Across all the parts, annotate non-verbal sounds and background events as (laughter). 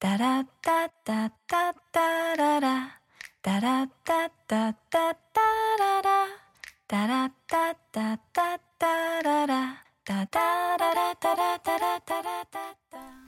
タラッタッタッタッララ。タラッタッタッタッタララ。タラッタッタッタッララ。タタララタラタラタラダダ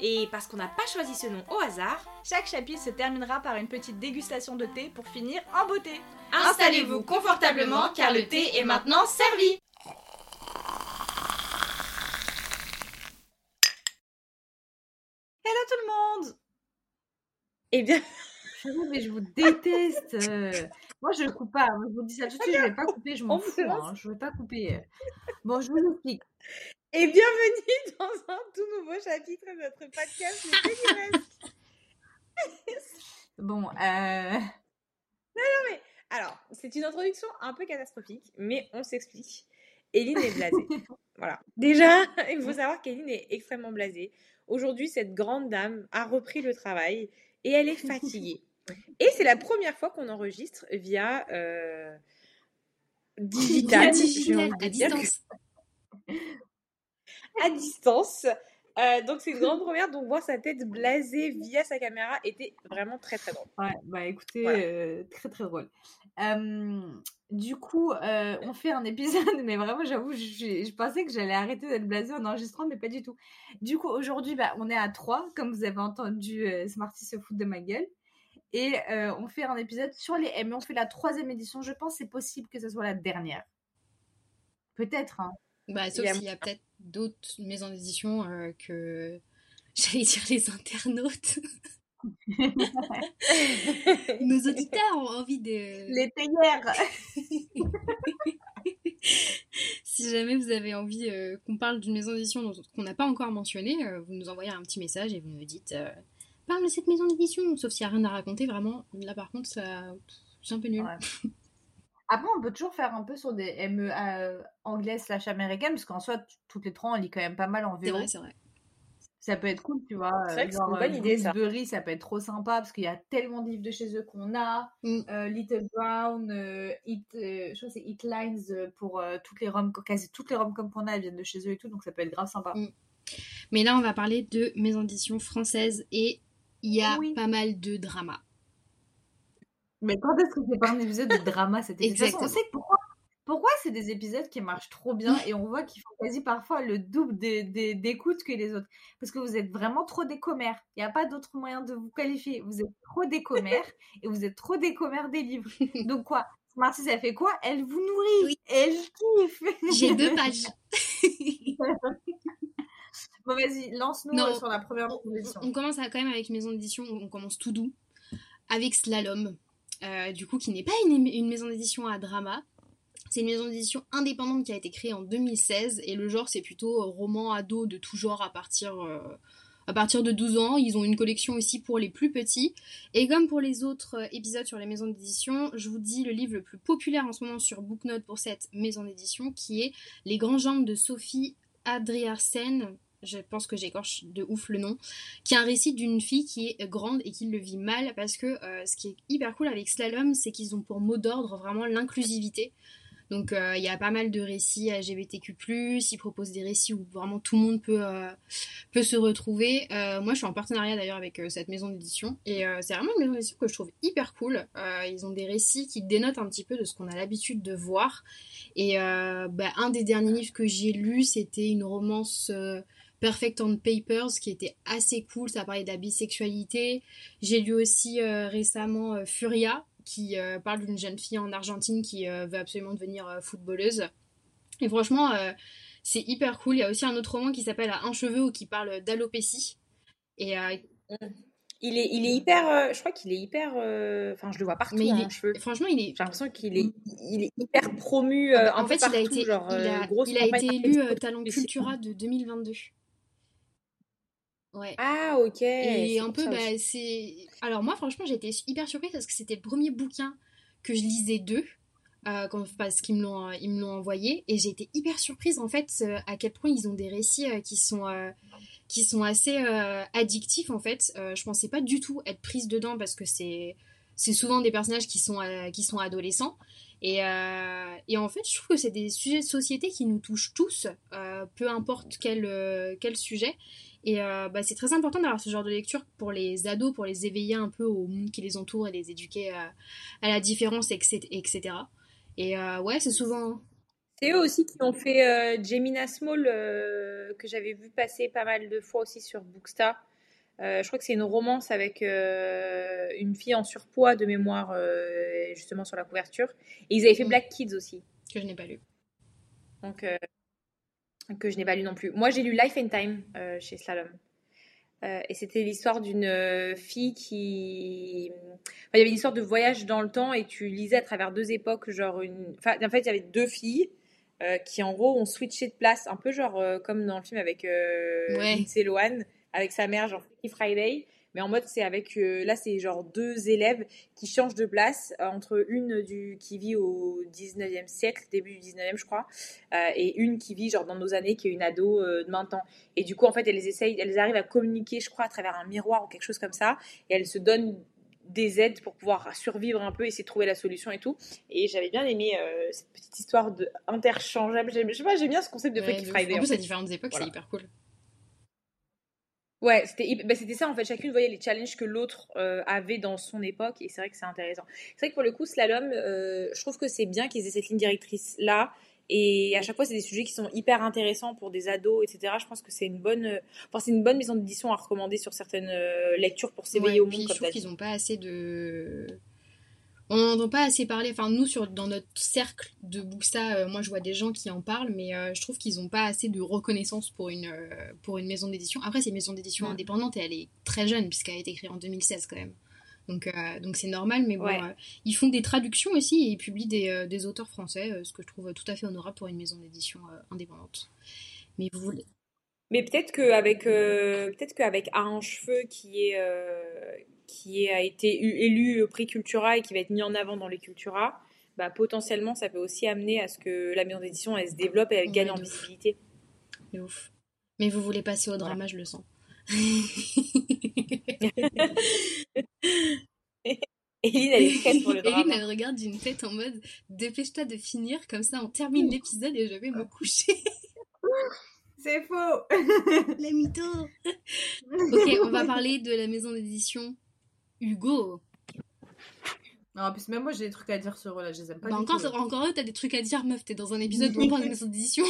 Et parce qu'on n'a pas choisi ce nom au hasard, Chaque chapitre se terminera par une petite dégustation de thé pour finir en beauté. installez-vous confortablement car le thé est maintenant servi Hello tout le monde Eh bien, mais je vous déteste. euh. Moi, je coupe pas. Je vous dis ça tout de suite, je vais pas couper, je m'en On fous. hein, Je vais pas couper. Bon, je vous explique. Et bienvenue (laughs) dans un tout nouveau chapitre de notre podcast Le Thé Livresque. Bon, euh... Alors, c'est une introduction un peu catastrophique, mais on s'explique. Eline est blasée. (laughs) voilà. Déjà, (laughs) il faut savoir qu'Eline est extrêmement blasée. Aujourd'hui, cette grande dame a repris le travail et elle est fatiguée. Et c'est la première fois qu'on enregistre via euh, digital, de à distance. (laughs) à distance. Euh, donc c'est une grande première, donc voir sa tête blasée via sa caméra était vraiment très très drôle. ouais, bah écoutez, Voilà. euh, très très drôle. Euh, du coup, euh, on fait un épisode, (laughs) mais vraiment, j'avoue, je, je pensais que j'allais arrêter d'être blasée en enregistrant, mais pas du tout. Du coup, aujourd'hui, bah, on est à 3, comme vous avez entendu euh, Smarty se foutre de ma gueule. Et euh, on fait un épisode sur les M. On fait la troisième édition. Je pense que c'est possible que ce soit la dernière. Peut-être. Hein. Bah, Il sauf y a- s'il y a peut-être d'autres maisons d'édition euh, que. (laughs) J'allais dire les internautes. (laughs) Nos auditeurs ont envie de. Les théières (laughs) Si jamais vous avez envie euh, qu'on parle d'une maison d'édition qu'on n'a pas encore mentionnée, euh, vous nous envoyez un petit message et vous nous dites Parle de cette maison d'édition Sauf s'il n'y a rien à raconter, vraiment. Là, par contre, ça... c'est un peu nul. Ouais. Après, on peut toujours faire un peu sur des ME euh, anglaises slash américaines, parce qu'en soi, toutes les trois, on lit quand même pas mal en C'est VO. vrai, c'est vrai. Ça peut être cool, tu vois. C'est vrai que c'est genre, une bonne euh, idée, ça. Bloomsbury, ça peut être trop sympa, parce qu'il y a tellement de livres de chez eux qu'on a. Mm. Euh, Little Brown, euh, Hit, euh, je crois que c'est Hit Lines euh, pour euh, toutes les rom quasi toutes les rom comme qu'on a, elles viennent de chez eux et tout, donc ça peut être grave sympa. Mm. Mais là, on va parler de maisons d'édition françaises et il y a Oui. pas mal de drama. Mais quand est-ce que c'est pas un épisode de drama cet épisode? De toute façon, On sait pourquoi. Pourquoi c'est des épisodes qui marchent trop bien et on voit qu'ils font quasi parfois le double d'écoute que les autres. Parce que vous êtes vraiment trop des commères. Il n'y a pas d'autre moyen de vous qualifier. Vous êtes trop des commères et vous êtes trop des commères des livres. (laughs) Donc quoi? Marty, ça fait quoi? Elle vous nourrit. Oui. Elle kiffe. J'ai deux pages. (laughs) Bon, vas-y, lance-nous euh, sur la première on, proposition. on commence à- quand même avec maison d'édition, on commence tout doux, avec Slalom, euh, du coup qui n'est pas une, une maison d'édition à drama. C'est une maison d'édition indépendante qui a été créée en 2016 et le genre c'est plutôt euh, roman ado de tout genre à partir, euh, à partir de 12 ans. Ils ont une collection aussi pour les plus petits. Et comme pour les autres épisodes sur les maisons d'édition, je vous dis le livre le plus populaire en ce moment sur Booknote pour cette maison d'édition qui est Les Grands Jambes de Sophie Adriarsen. Je pense que j'écorche de ouf le nom qui est un récit d'une fille qui est grande et qui le vit mal parce que euh, ce qui est hyper cool avec Slalom, c'est qu'ils ont pour mot d'ordre vraiment l'inclusivité. Donc euh, il y a pas mal de récits LGBTQ+, ils proposent des récits où vraiment tout le monde peut, euh, peut se retrouver. Moi je suis en partenariat d'ailleurs avec cette maison d'édition et c'est vraiment une maison d'édition que je trouve hyper cool. Ils ont des récits qui dénotent un petit peu de ce qu'on a l'habitude de voir. Et bah, un des derniers livres que j'ai lu, c'était une romance... Perfect on Papers qui était assez cool, ça parlait de la bisexualité. J'ai lu aussi euh, récemment euh, Furia qui euh, parle d'une jeune fille en Argentine qui veut absolument devenir footballeuse. Et franchement, c'est hyper cool. Il y a aussi un autre roman qui s'appelle À un cheveu ou qui parle d'alopécie. Et Il est, il est hyper, euh, je crois qu'il est hyper, euh, enfin je le vois partout Mais il en est- cheveux. franchement, il est. J'ai l'impression qu'il est, il est hyper promu euh, un en fait, il a été, genre, il a, il a été élu Talent. Cultura de 2022. Ouais. Ah ok. Et un peu, ça bah, c'est. Alors, moi, franchement, été hyper surprise parce que c'était le premier bouquin que je lisais d'eux. euh, quand- parce qu'ils me l'ont ils me l'ont envoyé et j'ai été hyper surprise en fait euh, à quel point ils ont des récits euh, qui sont euh, qui sont assez euh, addictifs en fait. Euh, je pensais pas du tout être prise dedans parce que c'est c'est souvent des personnages qui sont euh, qui sont adolescents et, euh, et en fait je trouve que c'est des sujets de société qui nous touchent tous, euh, peu importe quel euh, quel sujet. Et euh, bah, c'est très important d'avoir ce genre de lecture pour les ados, pour les éveiller un peu au monde qui les entoure et les éduquer à, à la différence, etc. etc. Et euh, ouais, c'est souvent. C'est eux aussi qui ont fait euh, Gemina Small, euh, que j'avais vu passer pas mal de fois aussi sur Bookstar. Euh, je crois que c'est une romance avec euh, une fille en surpoids de mémoire, euh, justement sur la couverture. Et ils avaient fait Mm. Black Kids aussi, que je n'ai pas lu. donc euh, que je n'ai pas lu non plus. Moi, j'ai lu Life and Time euh, chez Slalom. Euh, et c'était l'histoire d'une euh, fille qui. Enfin, il y avait une histoire de voyage dans le temps et tu lisais à travers deux époques, genre une. Enfin, en fait, il y avait deux filles euh, qui, en gros, ont switché de place, un peu genre comme dans le film avec euh, Ouais. Lindsay Lohan, avec sa mère, genre Freaky Friday. Mais en mode, c'est avec. euh, là, c'est genre deux élèves qui changent de place euh, entre une du, qui vit au 19e siècle, début du 19e, je crois, euh, et une qui vit genre dans nos années, qui est une ado de 20 ans. Et du coup, en fait, elles essayent, elles arrivent à communiquer, je crois, à travers un miroir ou quelque chose comme ça, et elles se donnent des aides pour pouvoir survivre un peu, essayer de trouver la solution et tout. Et j'avais bien aimé euh, cette petite histoire de interchangeable. J'aime- Je sais pas, j'aime bien ce concept de Ouais, Freaky. Friday. en en plus, fait. à différentes époques, Voilà. c'est hyper cool. Ouais, c'était bah, c'était ça en fait. Chacune voyait les challenges que l'autre euh, avait dans son époque et c'est vrai que c'est intéressant. C'est vrai que pour le coup, Slalom, euh, je trouve que c'est bien qu'ils aient cette ligne directrice là. Et à chaque fois, c'est des sujets qui sont hyper intéressants pour des ados, etc. Je pense que c'est une bonne, euh, enfin, c'est une bonne maison d'édition à recommander sur certaines euh, lectures pour s'éveiller Ouais, au puis monde. je trouve qu'ils ont pas assez de. On n'en entend pas assez parler. Enfin, nous, sur, dans notre cercle de Booksta, euh, moi, je vois des gens qui en parlent, mais euh, je trouve qu'ils n'ont pas assez de reconnaissance pour une, euh, pour une maison d'édition. Après, c'est une maison d'édition indépendante et elle est très jeune, puisqu'elle a été créée en 2016 quand même. Donc, euh, donc c'est normal, mais bon, Ouais. ils font des traductions aussi et ils publient des, des auteurs français, ce que je trouve tout à fait honorable pour une maison d'édition indépendante. Mais vous voulez. Mais peut-être qu'avec peut-être qu'avec Arrange Cheveux qui est qui a été élu au prix Cultura et qui va être mis en avant dans les Cultura, bah potentiellement ça peut aussi amener à ce que la maison d'édition elle se développe et elle Ouais, gagne en visibilité. De ouf. Mais vous voulez passer au drama, je le sens. (laughs) Eline elle est prête pour le Eline, drama. elle regarde d'une tête en mode dépêche-toi de finir, comme ça on termine l'épisode et je vais me coucher. (laughs) C'est faux. (laughs) La mytho Ok, on va parler de la maison d'édition Hugo. Non, en plus, même moi, j'ai des trucs à dire sur eux, là, je les aime pas Bah du encore, tout. encore eux, t'as des trucs à dire, meuf, t'es dans un épisode où on parle de maison d'édition.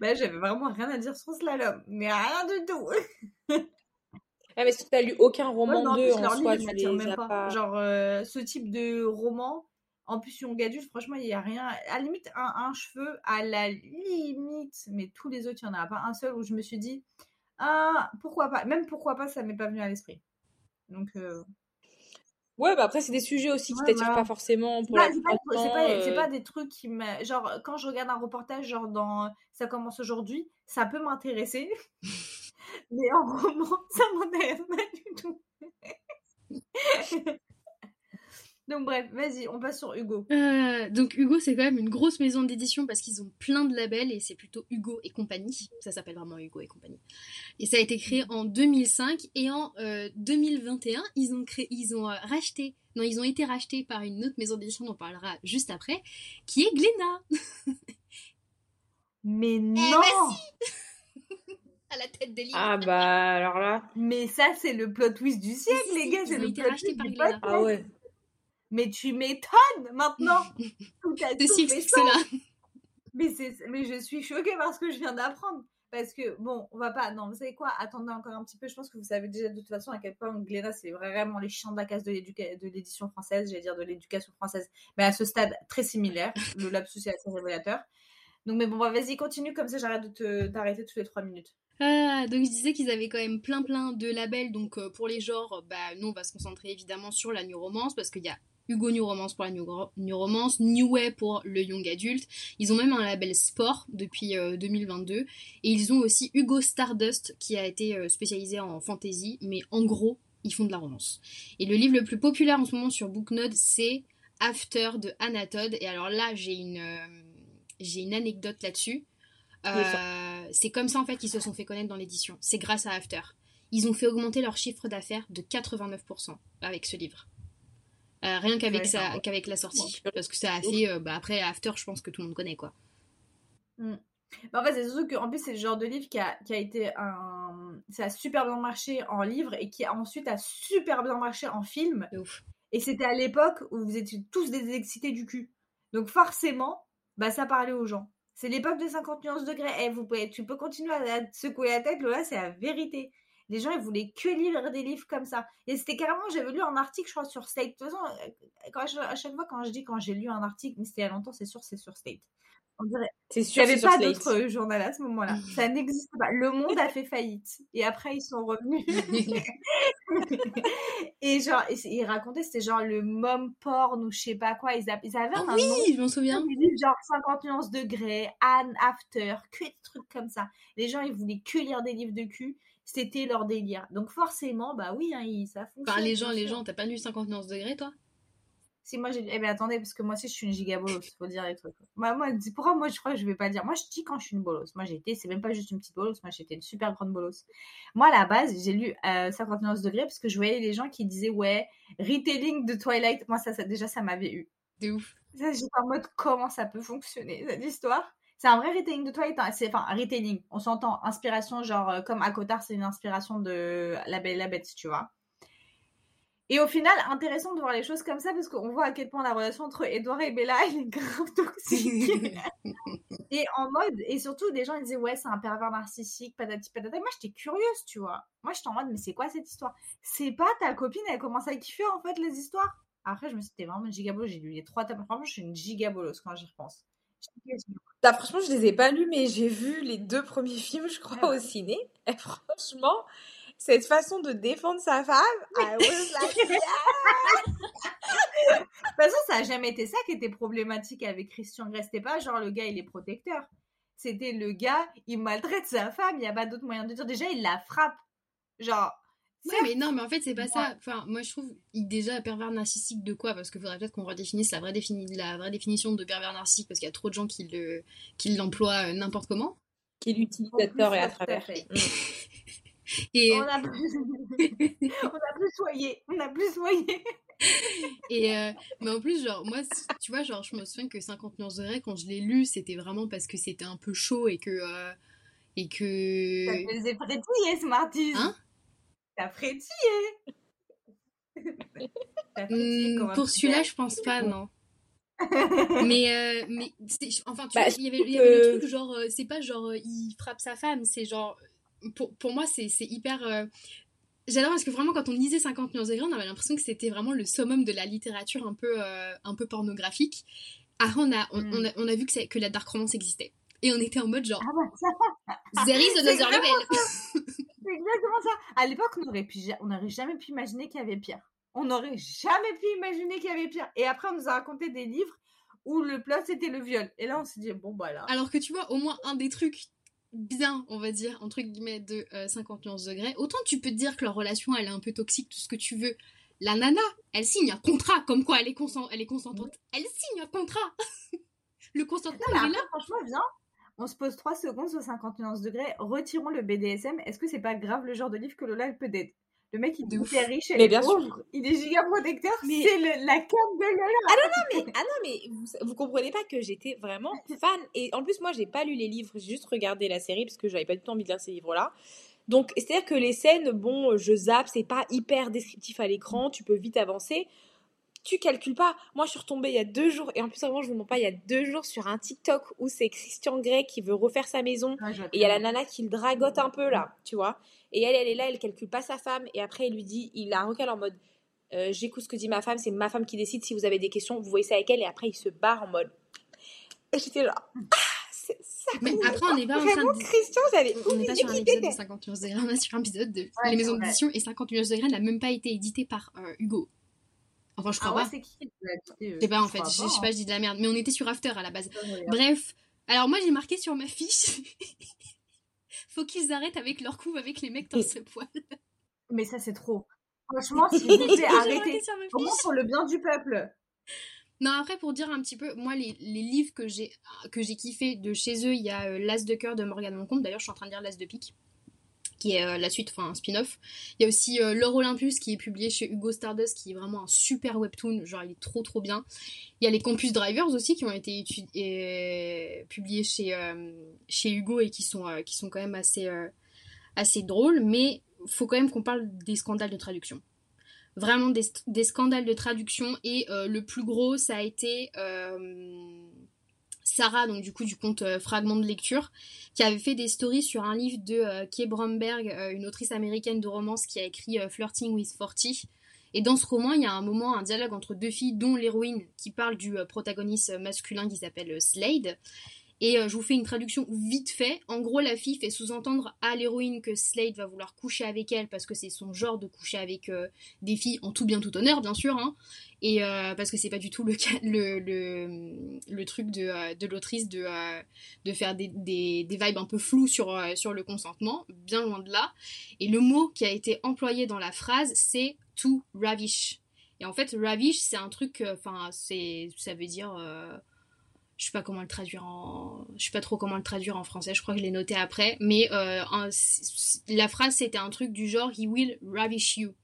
Bah, j'avais vraiment rien à dire sur Slalom, mais rien du tout. Ah, mais si tu n'as lu aucun roman Ouais, en d'eux plus, en soi, tu les même as pas. pas. Genre, euh, ce type de roman, en plus, young franchement, il n'y a rien. À la limite, un, un cheveu, à la limite, mais tous les autres, il n'y en a pas un seul où je me suis dit, ah, pourquoi pas? Même pourquoi pas, ça m'est pas venu à l'esprit. Donc, euh, Ouais, bah après c'est des sujets aussi qui Ouais, t'attirent pas forcément c'est pour pas, la c'est pas- euh, pas des trucs qui me. Genre, quand je regarde un reportage, genre dans Ça commence aujourd'hui, ça peut m'intéresser. (laughs) mais en roman, ça m'intéresse pas du tout. (laughs) Donc, bref, vas-y, on passe sur Hugo. Euh, donc Hugo, c'est quand même une grosse maison d'édition parce qu'ils ont plein de labels et c'est plutôt Hugo et compagnie. Ça s'appelle vraiment Hugo et compagnie. Et ça a été créé en 2005 et en euh, 2021, ils ont créé, ils ont euh, racheté, non, ils ont été rachetés par une autre maison d'édition dont on parlera juste après, qui est Glénat. (laughs) Mais non (laughs) À la tête des livres. Ah bah alors là. Mais ça, c'est le plot twist du siècle, Si, si, les gars. ils C'est ont le été plot rachetés twist par du. Ah ouais. Mais tu m'étonnes maintenant. (laughs) Tout sens. cela. Mais, c'est, mais je suis choquée par ce que je viens d'apprendre. Parce que, bon, on va pas. Non, vous savez quoi Attendez encore un petit peu. Je pense que vous savez déjà de toute façon à quel point Glénat, c'est vraiment les chiens de la casse de, l'édition française, j'allais dire de l'éducation française. Mais à ce stade, très similaire. (laughs) Le lapsus est assez révélateur. Donc, mais bon, bah, vas-y, continue. Comme ça, j'arrête de te, t'arrêter toutes les trois minutes. Ah, donc je disais qu'ils avaient quand même plein plein de labels. Donc euh, pour les genres, bah nous on va se concentrer évidemment sur la new romance parce qu'il y a Hugo New Romance pour la new, new romance, New Way pour le young adulte. Ils ont même un label sport depuis euh, 2022 et ils ont aussi Hugo Stardust qui a été euh, spécialisé en fantasy, mais en gros ils font de la romance. Et le livre le plus populaire en ce moment sur Booknode c'est After de Anatole. Et alors là, j'ai une, euh, j'ai une anecdote là-dessus. Euh, c'est comme ça en fait qu'ils se sont fait connaître dans l'édition. C'est grâce à After. Ils ont fait augmenter leur chiffre d'affaires de 89% avec ce livre. Euh, rien qu'avec Ouais, ça- qu'avec la sortie. Parce que ça a fait. euh, bah, après, After, je pense que tout le monde connaît quoi. Bah, en fait, c'est surtout qu'en plus, c'est le genre de livre qui a, qui a été un. Ça a super bien marché en livre et qui a ensuite a super bien marché en film. Ouf. Et c'était à l'époque où vous étiez tous des excités du cul. Donc forcément, bah ça parlait aux gens. C'est l'époque de 50 nuances degrés. Eh, vous pouvez, tu peux continuer à, à te secouer la tête, Lola, c'est la vérité. Les gens, ils voulaient que lire des livres comme ça. Et c'était carrément, j'avais lu un article, je crois, sur State. De toute façon, euh, quand je- à chaque fois, quand je dis quand j'ai lu un article, mais c'était il y a longtemps, c'est sûr, c'est sur State. On dirait, C'est il sûr, n'y avait pas euh, journal à ce moment-là. (laughs) Ça n'existe pas. Le monde a fait faillite. Et après, ils sont revenus. (laughs) et genre, et ils racontaient, c'était genre le mom porn ou je sais pas quoi. Ils, a- ils avaient Ah un nom. oui, je m'en souviens. Genre 50 nuances degrés, Anne After, que des trucs comme ça. Les gens, ils voulaient que lire des livres de cul. C'était leur délire. Donc forcément, bah oui, hein, ça fonctionne. Enfin, les gens, les gens, t'as pas lu 50 nuances degrés, toi? Si moi j'ai. Eh ben attendez, parce que moi aussi je suis une gigabolos, faut dire les trucs. Moi, moi, dis- pourquoi moi je crois que je vais pas dire Moi je dis quand je suis une bolos. Moi j'étais, c'est même pas juste une petite bolos, moi j'étais une super grande bolos. Moi à la base, j'ai lu euh, 59 degrés parce que je voyais les gens qui disaient ouais, retelling de Twilight. Moi ça, ça déjà ça m'avait eu. De ouf. Ça, J'étais en mode comment ça peut fonctionner cette histoire? C'est un vrai retelling de hein. C'est enfin un retelling. On s'entend inspiration genre euh, comme Akotar, c'est une inspiration de La Belle et la Bête, tu vois. Et au final, intéressant de voir les choses comme ça parce qu'on voit à quel point la relation entre Edouard et Bella (laughs) elle est grave toxique. (laughs) et en mode, et surtout des gens ils disaient ouais c'est un pervers narcissique, patati patata. Moi j'étais curieuse, tu vois. Moi j'étais en mode mais c'est quoi cette histoire? C'est pas ta copine, elle commence à kiffer en fait les histoires? Après je me suis dit t'es vraiment une gigabolos, j'ai lu les trois tomes. Franchement je suis une gigabolos quand j'y repense. (laughs) Franchement, je les ai pas lus, mais j'ai vu les deux premiers films, je crois, Ah ouais. au ciné. Et franchement, cette façon de défendre sa femme, I was like, (laughs) De toute façon, ça a jamais été ça qui était problématique avec Christian Grey. C'était pas genre le gars, il est protecteur. C'était le gars, il maltraite sa femme. Il n'y a pas d'autre moyen de dire. Déjà, il la frappe. Genre. Ouais, mais non, mais en fait, c'est pas Ouais. ça. Enfin, moi, je trouve, déjà, pervers narcissique de quoi? Parce qu'il faudrait peut-être qu'on redéfinisse la vraie, défini- la vraie définition de pervers narcissique, parce qu'il y a trop de gens qui le- qui l'emploient euh, n'importe comment. qui tort et à travers. (laughs) Et, On a plus, (laughs) on a plus soyé. On a plus soyé. (laughs) et euh, mais en plus, genre, moi, tu vois, genre, je me souviens que 50 nuances de Grey, quand je l'ai lu, c'était vraiment parce que c'était un peu chaud et que. euh, et Ça que. faisait frétiller, Smarties. Hein? T'as frétillé. Hmm, (laughs) comme un pour celui-là, je pense pas, non. (laughs) mais euh, mais enfin tu Bah, vois il y avait, y avait euh, le truc genre euh, c'est pas genre euh, il frappe sa femme c'est genre pour, pour moi c'est c'est hyper euh, j'adore parce que vraiment quand on lisait 50 nuances de gris on avait l'impression que c'était vraiment le summum de la littérature un peu euh, un peu pornographique après on a on, Mm. on a, on a vu que, c'est- que la dark romance existait et on était en mode genre Ah bah, ça, there is another level (laughs) C'est exactement ça. À l'époque, on aurait pu, on n'aurait jamais pu imaginer qu'il y avait pire. On n'aurait jamais pu imaginer qu'il y avait pire. Et après, on nous a raconté des livres où le plot c'était le viol. Et là, on s'est dit bon bah là. Alors que tu vois, au moins un des trucs bien, on va dire, entre guillemets, de euh, 50 nuances degrés, autant tu peux te dire que leur relation, elle est un peu toxique, tout ce que tu veux. La nana, elle signe un contrat, comme quoi elle est, consen- elle est consentante. Elle signe un contrat (laughs) Le consentement, Non, mais après, là. franchement, viens. On se pose 3 secondes sur 50 nuances degrés. Retirons le BDSM. Est-ce que c'est pas grave le genre de livre que Lola elle peut d'être? Le mec, il est riche, elle Mais est bien sûr. pauvre, il est giga protecteur. Mais- C'est la carte de Lola. mais, ah non, mais vous, vous comprenez pas que j'étais vraiment (laughs) fan. Et en plus, moi, j'ai pas lu les livres, j'ai juste regardé la série parce que j'avais pas du tout envie de lire ces livres-là. Donc, c'est-à-dire que les scènes, bon, je zappe, c'est pas hyper descriptif à l'écran, tu peux vite avancer. Tu calcules pas. Moi, je suis retombée il y a deux jours, et en plus, vraiment, je vous mens pas, il y a deux jours sur un TikTok où c'est Christian Grey qui veut refaire sa maison. Et il y a la nana qui le dragote un peu là, tu vois. Et elle, elle est là, elle calcule pas sa femme. Et après, il lui dit, il la recale en mode euh, J'écoute ce que dit ma femme, c'est ma femme qui décide. Si vous avez des questions, vous voyez ça avec elle. Et après, il se barre en mode. Et j'étais là. Ah, c'est ça. Mais après, on n'est pas en train Vraiment, de... Christian, j'allais. On n'est pas sur un épisode de 50 nuances degrés, on est sur un épisode de Ouais, les maisons d'édition, et 50 nuances degrés n'a même pas été édité par euh, Hugo. Enfin, je crois Ah ouais, pas. c'est qui qui l'a dit, euh, Je sais pas, en fait, crois je je sais pas, je dis de la merde. Mais on était sur After à la base. hein. Bref, alors moi j'ai marqué sur ma fiche. (laughs) Faut qu'ils arrêtent avec leur couve avec les mecs dans ce (laughs) poil. Mais ça, c'est trop. (laughs) Franchement, s'il vous sur ma Au moins pour le bien du peuple. Non, après, pour dire un petit peu, moi, les, les livres que j'ai que j'ai kiffé de chez eux, il y a euh, L'As de cœur de Morgane Moncombe. D'ailleurs, je suis en train de lire L'As de pique, qui est euh, la suite, enfin un spin-off. Il y a aussi euh, L'Or Olympus, qui est publié chez Hugo Stardust, qui est vraiment un super webtoon. Genre, il est trop, trop bien. Il y a les Campus Drivers aussi, qui ont été publiés chez, euh, chez Hugo et qui sont, euh, qui sont quand même assez, assez drôles. Mais faut quand même qu'on parle des scandales de traduction vraiment des, des scandales de traduction et le plus gros ça a été Sarah donc du coup du compte euh, fragment de lecture qui avait fait des stories sur un livre de euh, Kay Bromberg euh, une autrice américaine de romance qui a écrit euh, Flirting with 40 et dans ce roman il y a un moment un dialogue entre deux filles dont l'héroïne qui parle du protagoniste masculin qui s'appelle Slade et je vous fais une traduction vite fait. En gros, la fille fait sous-entendre à l'héroïne que Slade va vouloir coucher avec elle parce que c'est son genre de coucher avec des filles en tout bien tout honneur, bien sûr. Hein. Et euh, parce que c'est pas du tout le, (laughs) truc de, euh, de l'autrice de, euh, faire des, vibes un peu floues sur, le consentement, bien loin de là. Et le mot qui a été employé dans la phrase, c'est to ravish. Et en fait, ravish, c'est un truc, enfin, ça veut dire. je sais pas comment le traduire je sais pas trop comment le traduire en français je crois que je l'ai noté après mais la phrase c'était un truc du genre he will ravish you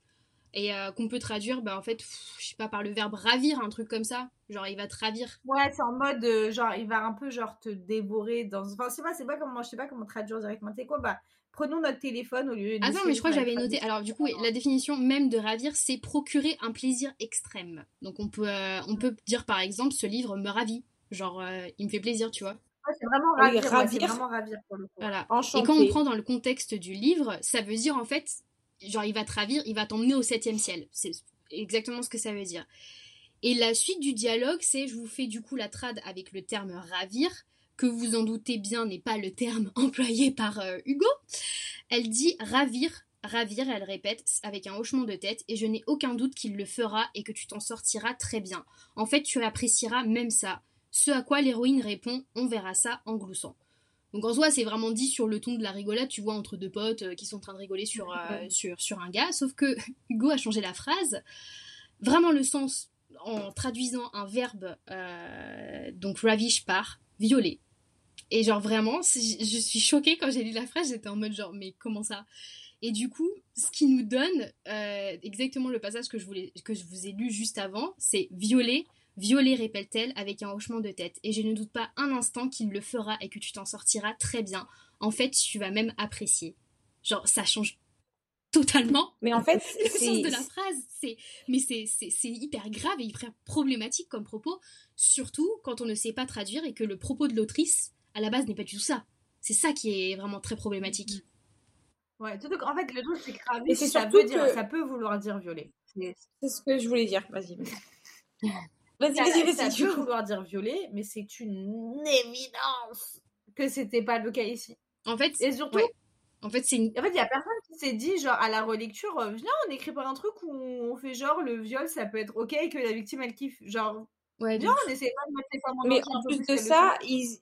et euh, qu'on peut traduire bah en fait pff, je sais pas par le verbe ravir un truc comme ça genre il va te ravir Ouais, c'est en mode euh, genre il va un peu genre te dévorer dans enfin c'est pas c'est pas comment je sais pas comment traduire directement. C'est quoi bah prenons notre téléphone au lieu de Attends, mais je crois que j'avais noté. Alors, du coup, oui, la définition même de ravir, c'est procurer un plaisir extrême. Donc, on peut, euh, on peut dire par exemple, ce livre me ravit. Genre, euh, il me fait plaisir, tu vois. Ouais, c'est vraiment Oui, ravir, ouais, c'est ravir. vraiment ravir pour le coup. Voilà. Et quand on prend dans le contexte du livre, ça veut dire en fait, genre il va te ravir, il va t'emmener au septième ciel. C'est exactement ce que ça veut dire. Et la suite du dialogue, c'est, je vous fais du coup la trad avec le terme ravir, que vous en doutez bien n'est pas le terme (laughs) employé par euh, Hugo. Elle dit ravir, ravir, elle répète avec un hochement de tête, et je n'ai aucun doute qu'il le fera et que tu t'en sortiras très bien. En fait, tu apprécieras même ça. Ce à quoi l'héroïne répond, on verra ça en gloussant. Donc en soi, c'est vraiment dit sur le ton de la rigolade, tu vois, entre deux potes euh, qui sont en train de rigoler sur, euh, sur, sur un gars. Sauf que (laughs) Hugo a changé la phrase. Vraiment le sens en traduisant un verbe, euh, donc ravish par violer. Et genre vraiment, je suis choquée quand j'ai lu la phrase, j'étais en mode genre, mais comment ça? Et du coup, ce qui nous donne euh, exactement le passage que je, voulais, que je vous ai lu juste avant, c'est violer, violer, répète-t-elle avec un hochement de tête. Et je ne doute pas un instant qu'il le fera et que tu t'en sortiras très bien. En fait, tu vas même apprécier. Genre, ça change totalement Mais en fait, (laughs) le sens de la phrase. C'est, mais c'est, c'est, c'est hyper grave et hyper problématique comme propos, surtout quand on ne sait pas traduire et que le propos de l'autrice, à la base, n'est pas du tout ça. C'est ça qui est vraiment très problématique. Ouais, surtout qu'en fait le truc c'est que Et ça surtout veut dire que- ça peut vouloir dire violer. C'est- c'est ce que je voulais dire. Vas-y. (laughs) vas-y. Vas-y, ça peut vouloir dire violer, mais c'est une évidence que c'était pas le cas ici. En fait, Et surtout, Ouais. en fait, c'est une... en fait, il y a personne qui s'est dit genre à la relecture, euh, viens, on écrit pas un truc où on fait genre le viol, ça peut être ok que la victime elle kiffe. Genre, Ouais, viens, on essaie pas de mettre les femmes en Mais en plus de ça, ils...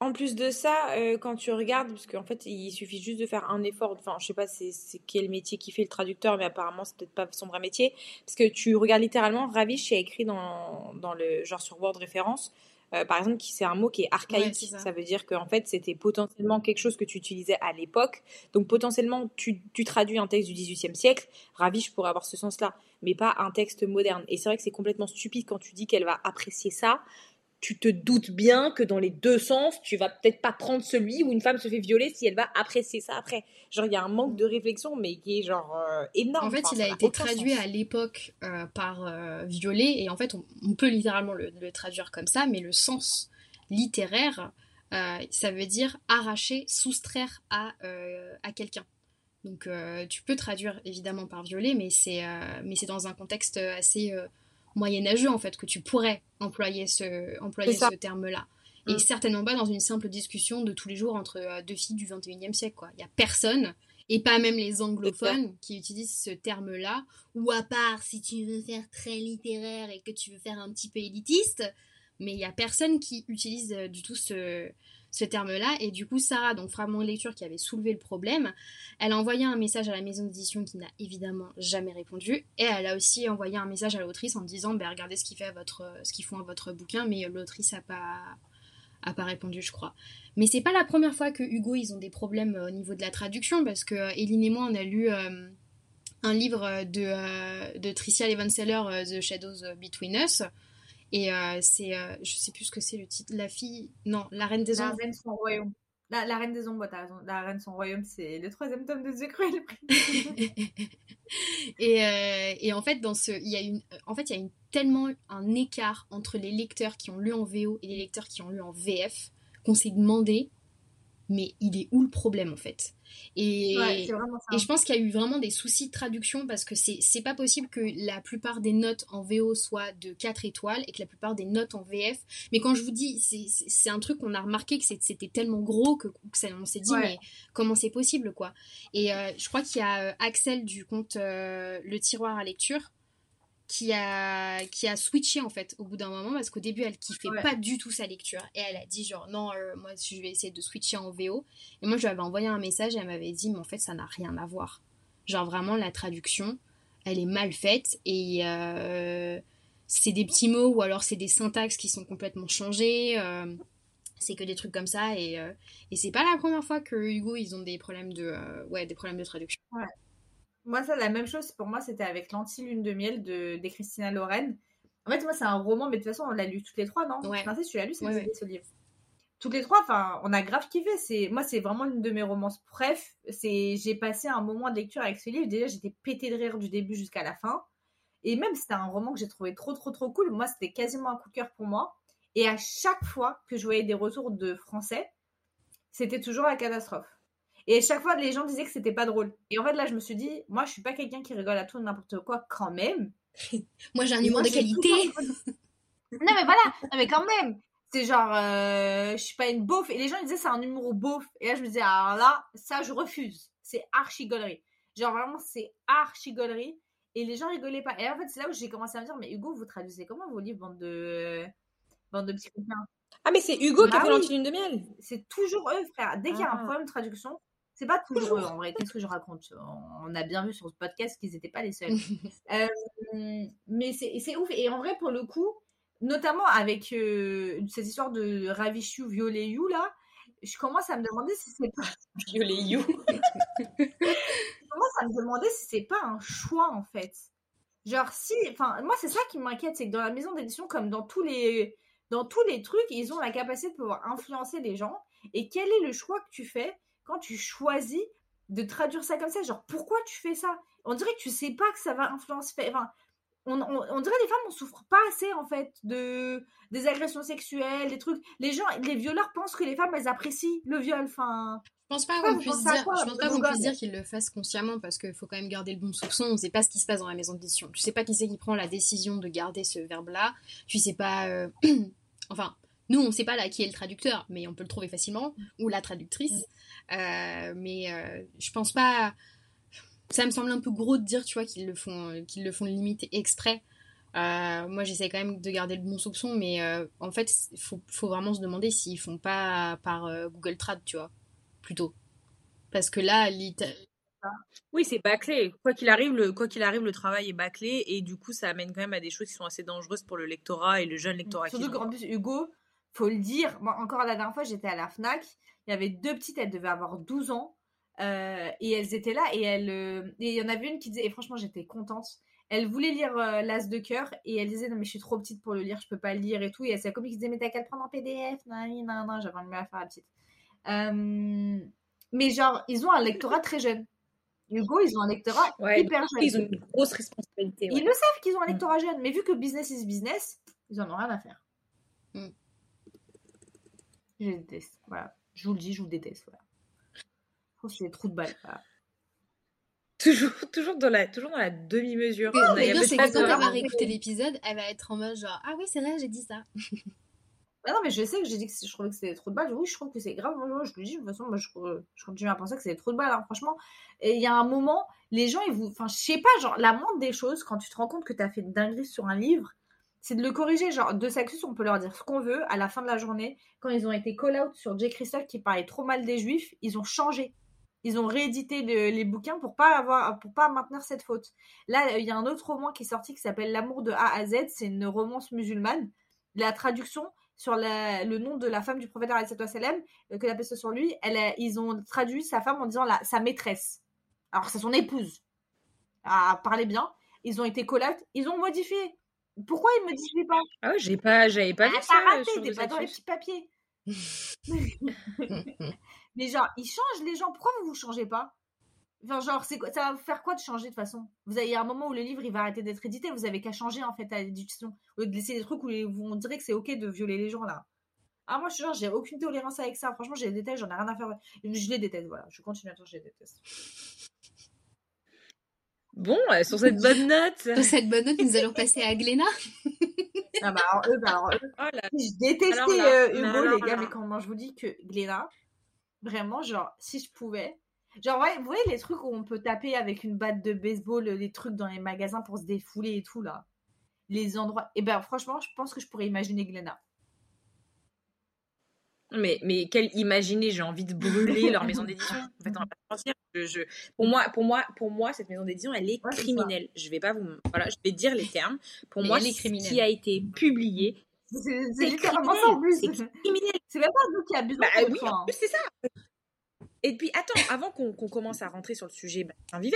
en plus de ça, euh, quand tu regardes, parce qu'en fait, il suffit juste de faire un effort. Enfin, je sais pas c'est c'est quel métier qui fait le traducteur, mais apparemment, c'est peut-être pas son vrai métier. Parce que tu regardes littéralement, Ravish est écrit dans, dans le genre sur Word référence. euh, par exemple, qui c'est un mot qui est archaïque. Ouais, c'est ça. ça. veut dire qu'en fait, c'était potentiellement quelque chose que tu utilisais à l'époque. Donc, potentiellement, tu, tu traduis un texte du XVIIIe siècle. Ravish pourrait avoir ce sens-là, mais pas un texte moderne. Et c'est vrai que c'est complètement stupide quand tu dis qu'elle va apprécier ça tu te doutes bien que dans les deux sens, tu vas peut-être pas prendre celui où une femme se fait violer si elle va apprécier ça après. Genre, il y a un manque de réflexion, mais qui est genre euh, énorme. En fait, Enfin, il a été traduit sens. à l'époque euh, par euh, violer, et en fait, on, on peut littéralement le, le traduire comme ça, mais le sens littéraire, euh, ça veut dire arracher, soustraire à, à quelqu'un. Donc, tu peux traduire évidemment par violer, mais c'est c'est dans un contexte assez moyenâgeux en fait que tu pourrais employer ce employer ce terme-là. Et Mm. certainement pas dans une simple discussion de tous les jours entre euh, deux filles du 21e siècle. quoi. Il y a personne, et pas même les anglophones, qui utilisent ce terme-là, ou à part si tu veux faire très littéraire et que tu veux faire un petit peu élitiste, mais il y a personne qui utilise euh, du tout ce, ce terme-là. Et du coup, Sarah, donc fragment de lecture qui avait soulevé le problème, elle a envoyé un message à la maison d'édition qui n'a évidemment jamais répondu. Et elle a aussi envoyé un message à l'autrice en disant bah, regardez ce qu'ils font à votre bouquin, mais l'autrice n'a pas répondu, je crois. Mais c'est pas la première fois que Hugo, ils ont des problèmes euh, au niveau de la traduction, parce que euh, Eline et moi, on a lu euh, un livre de, de Tricia Levenseller, The Shadows Between Us. Et c'est, je sais plus ce que c'est le titre, la fille, non, la reine des ombres. La reine son royaume. La, reine des ombres, t'as raison. La reine son royaume, c'est le troisième tome de The Cruel (laughs) et, et en fait, dans ce, il y a une, en fait, il y a une, tellement un écart entre les lecteurs qui ont lu en VO et les lecteurs qui ont lu en VF qu'on s'est demandé, mais il est où le problème en fait? Et, et je pense qu'il y a eu vraiment des soucis de traduction parce que c'est pas possible que la plupart des notes en VO soient de 4 étoiles et que la plupart des notes en VF. Mais quand je vous dis, c'est un truc qu'on a remarqué que c'était tellement gros que, on s'est dit, mais comment c'est possible quoi? Et euh, je crois qu'il y a euh, Axel du compte euh, Le Tiroir à lecture qui a, qui a switché en fait au bout d'un moment parce qu'au début elle kiffait pas du tout sa lecture. Et elle a dit genre non euh, moi je vais essayer de switcher en VO et moi je lui avais envoyé un message et elle m'avait dit mais en fait ça n'a rien à voir. Genre vraiment la traduction elle est mal faite. Et euh, c'est des petits mots ou alors c'est des syntaxes qui sont complètement changés euh, c'est que des trucs comme ça. Et, et c'est pas la première fois que Hugo ils ont des problèmes de ouais des problèmes de traduction. Ouais. Moi, ça, la même chose pour moi, c'était avec L'Anti-Lune de Miel de, de Christina Loren. En fait, moi, c'est un roman, mais de toute façon, on l'a lu toutes les trois, non? Ouais. Enfin, tu l'as lu, c'est ce livre. Toutes les trois, enfin, on a grave kiffé. C'est, moi, c'est vraiment une de mes romances. Bref, c'est, j'ai passé un moment de lecture avec ce livre. Déjà, j'étais pété de rire du début jusqu'à la fin. Et même, c'était un roman que j'ai trouvé trop, trop, trop cool. Moi, c'était quasiment un coup de cœur pour moi. Et à chaque fois que je voyais des retours de français, c'était toujours la catastrophe. Et chaque fois, les gens disaient que c'était pas drôle. Et en fait, là, je me suis dit, moi, je suis pas quelqu'un qui rigole à tout n'importe quoi quand même. (laughs) moi, j'ai un humour de qualité. (laughs) non, mais voilà, non, mais quand même. C'est genre, euh, je suis pas une beauf. Et les gens disaient, c'est un humour beauf. Et là, je me disais, alors là, ça, je refuse. C'est archi golerie. Genre, vraiment, c'est archi golerie. Et les gens rigolaient pas. Et en fait, c'est là où j'ai commencé à me dire, mais Hugo, vous traduisez comment vos livres, bande de, bande de petits copains? Ah, mais c'est Hugo qui a bah fait l'antilune de miel. C'est toujours eux, frère. Dès qu'il y a un ah. problème de traduction, c'est pas toujours eux, en vrai. Qu'est-ce que je raconte? On a bien vu sur ce podcast qu'ils n'étaient pas les seuls. (laughs) euh, mais c'est ouf. Et en vrai, pour le coup, notamment avec euh, cette histoire de Ravishu Violet You, là, je commence à me demander si c'est pas. (laughs) Violet You (laughs) Je commence à me demander si c'est pas un choix, en fait. Genre, si. Enfin, moi, c'est ça qui m'inquiète, c'est que dans la maison d'édition, comme dans tous les. Dans tous les trucs, ils ont la capacité de pouvoir influencer les gens. Et quel est le choix que tu fais? Quand tu choisis de traduire ça comme ça, genre pourquoi tu fais ça? On dirait que tu sais pas que ça va influencer. Enfin, on, dirait les femmes on souffre pas assez en fait de des agressions sexuelles, des trucs. Les gens, les violeurs pensent que les femmes elles apprécient le viol. Enfin, je pense pas qu'on puisse dire, je pense pas qu'on puisse dire qu'ils le fassent consciemment parce qu'il faut quand même garder le bon soupçon. On sait pas ce qui se passe dans la maison d'édition. Tu sais pas qui c'est qui prend la décision de garder ce verbe là. Tu sais pas. Euh, (clears throat) enfin, nous on sait pas là qui est le traducteur, mais on peut le trouver facilement ou la traductrice. Euh, mais euh, je pense pas. Ça me semble un peu gros de dire, tu vois, qu'ils le font, qu'ils le font limite exprès. Euh, moi, j'essaie quand même de garder le bon soupçon, mais en fait, il faut, faut, vraiment se demander s'ils font pas par Google Trad, tu vois, plutôt. Parce que là, oui, c'est bâclé. Quoi qu'il arrive, le quoi qu'il arrive, le travail est bâclé et du coup, ça amène quand même à des choses qui sont assez dangereuses pour le lectorat et le jeune lectorat. Surtout qu'en plus, Hugo, faut le dire. encore la dernière fois, j'étais à la Fnac il y avait deux petites, elles devaient avoir 12 ans. Euh, et elles étaient là et elles euh, et il y en avait une qui disait et franchement j'étais contente elle voulait lire euh, l'as de cœur et elle disait non mais je suis trop petite pour le lire je peux pas le lire et tout et elle s'est copine qui disait mais t'as qu'à le prendre en PDF non non non j'avais envie de la faire la petite mais genre ils ont un lectorat très jeune Hugo ils ont un lectorat hyper jeune ils ont une grosse responsabilité ils le savent qu'ils ont un mm. lectorat jeune mais vu que business is business ils en ont rien à faire mm. Je déteste voilà je vous le dis, je vous déteste. Voilà. Je pense que c'est des trous de balle. Toujours, toujours dans la, toujours dans la demi-mesure. Mais bien, c'est que quand elle va réécouter l'épisode, elle va être en mode genre Ah oui, c'est vrai, j'ai dit ça. (laughs) Bah non, mais je sais que j'ai dit que je trouvais que c'était des trous de balle. Oui, je trouve que c'est grave. Moi, je le dis, de toute façon, moi, je, je continue à penser que c'est des trous de balle, hein, franchement. Et il y a un moment, les gens, ils vous. Enfin, je sais pas, genre, la moindre des choses, quand tu te rends compte que tu as fait une dinguerie sur un livre, c'est de le corriger. Genre, de Saxus, on peut leur dire ce qu'on veut. À la fin de la journée, quand ils ont été call-out sur J. Christophe qui parlait trop mal des juifs, ils ont changé. Ils ont réédité le- les bouquins pour pas avoir, pour pas maintenir cette faute. Là, il y a un autre roman qui est sorti qui s'appelle L'amour de A à Z. C'est une romance musulmane. La traduction sur le nom de la femme du prophète sallam, euh, que la soit sur lui, elle ils ont traduit sa femme en disant la, sa maîtresse. Alors c'est son épouse. À parler bien. Ils ont été call-out. Ils ont modifié. Pourquoi ils modifient pas? Ah ouais, j'ai pas, j'avais pas ah, vu ça raté, t'es pas dans les petits papiers. (laughs) (laughs) Mais genre, ils changent les gens. Pourquoi vous vous changez pas? Enfin, genre, c'est quoi, ça va vous faire quoi de changer de toute façon? Vous avez il un moment où le livre il va arrêter d'être édité. Vous avez qu'à changer en fait à l'édition. Au lieu de laisser des trucs où les- où on dirait que c'est ok de violer les gens là. Ah, moi je suis genre, j'ai aucune tolérance avec ça. Franchement, je les déteste, j'en ai rien à faire. Je les déteste, voilà. Je continue à dire, je les déteste. Bon, euh, sur cette bonne note. Sur cette bonne note, nous allons passer à Gléna. Ah bah alors eux, bah alors eux, Oh là Je détestais Alors là, euh, Hugo, alors les gars, mais quand moi je vous dis que Gléna, vraiment, genre, si je pouvais. Genre, ouais, vous voyez les trucs où on peut taper avec une batte de baseball, euh, les trucs dans les magasins pour se défouler et tout, là. Les endroits. Et ben, franchement, je pense que je pourrais imaginer Gléna. Mais, mais quel imaginer, j'ai envie de brûler leur maison d'édition. (laughs) En fait, on va pas se mentir. Je, je- pour, moi, pour, moi, pour moi, cette maison d'édition, elle est Ouais, criminelle. Je vais pas vous. Voilà, je vais dire les termes. Pour Mais moi, elle est ce qui a été publié, C'est littéralement ça en plus. criminel. C'est criminel. C'est même pas nous qui abusons. Bah oui, fois, en plus, c'est ça. Et puis, attends, avant qu'on commence à rentrer sur le sujet Bastien Vives,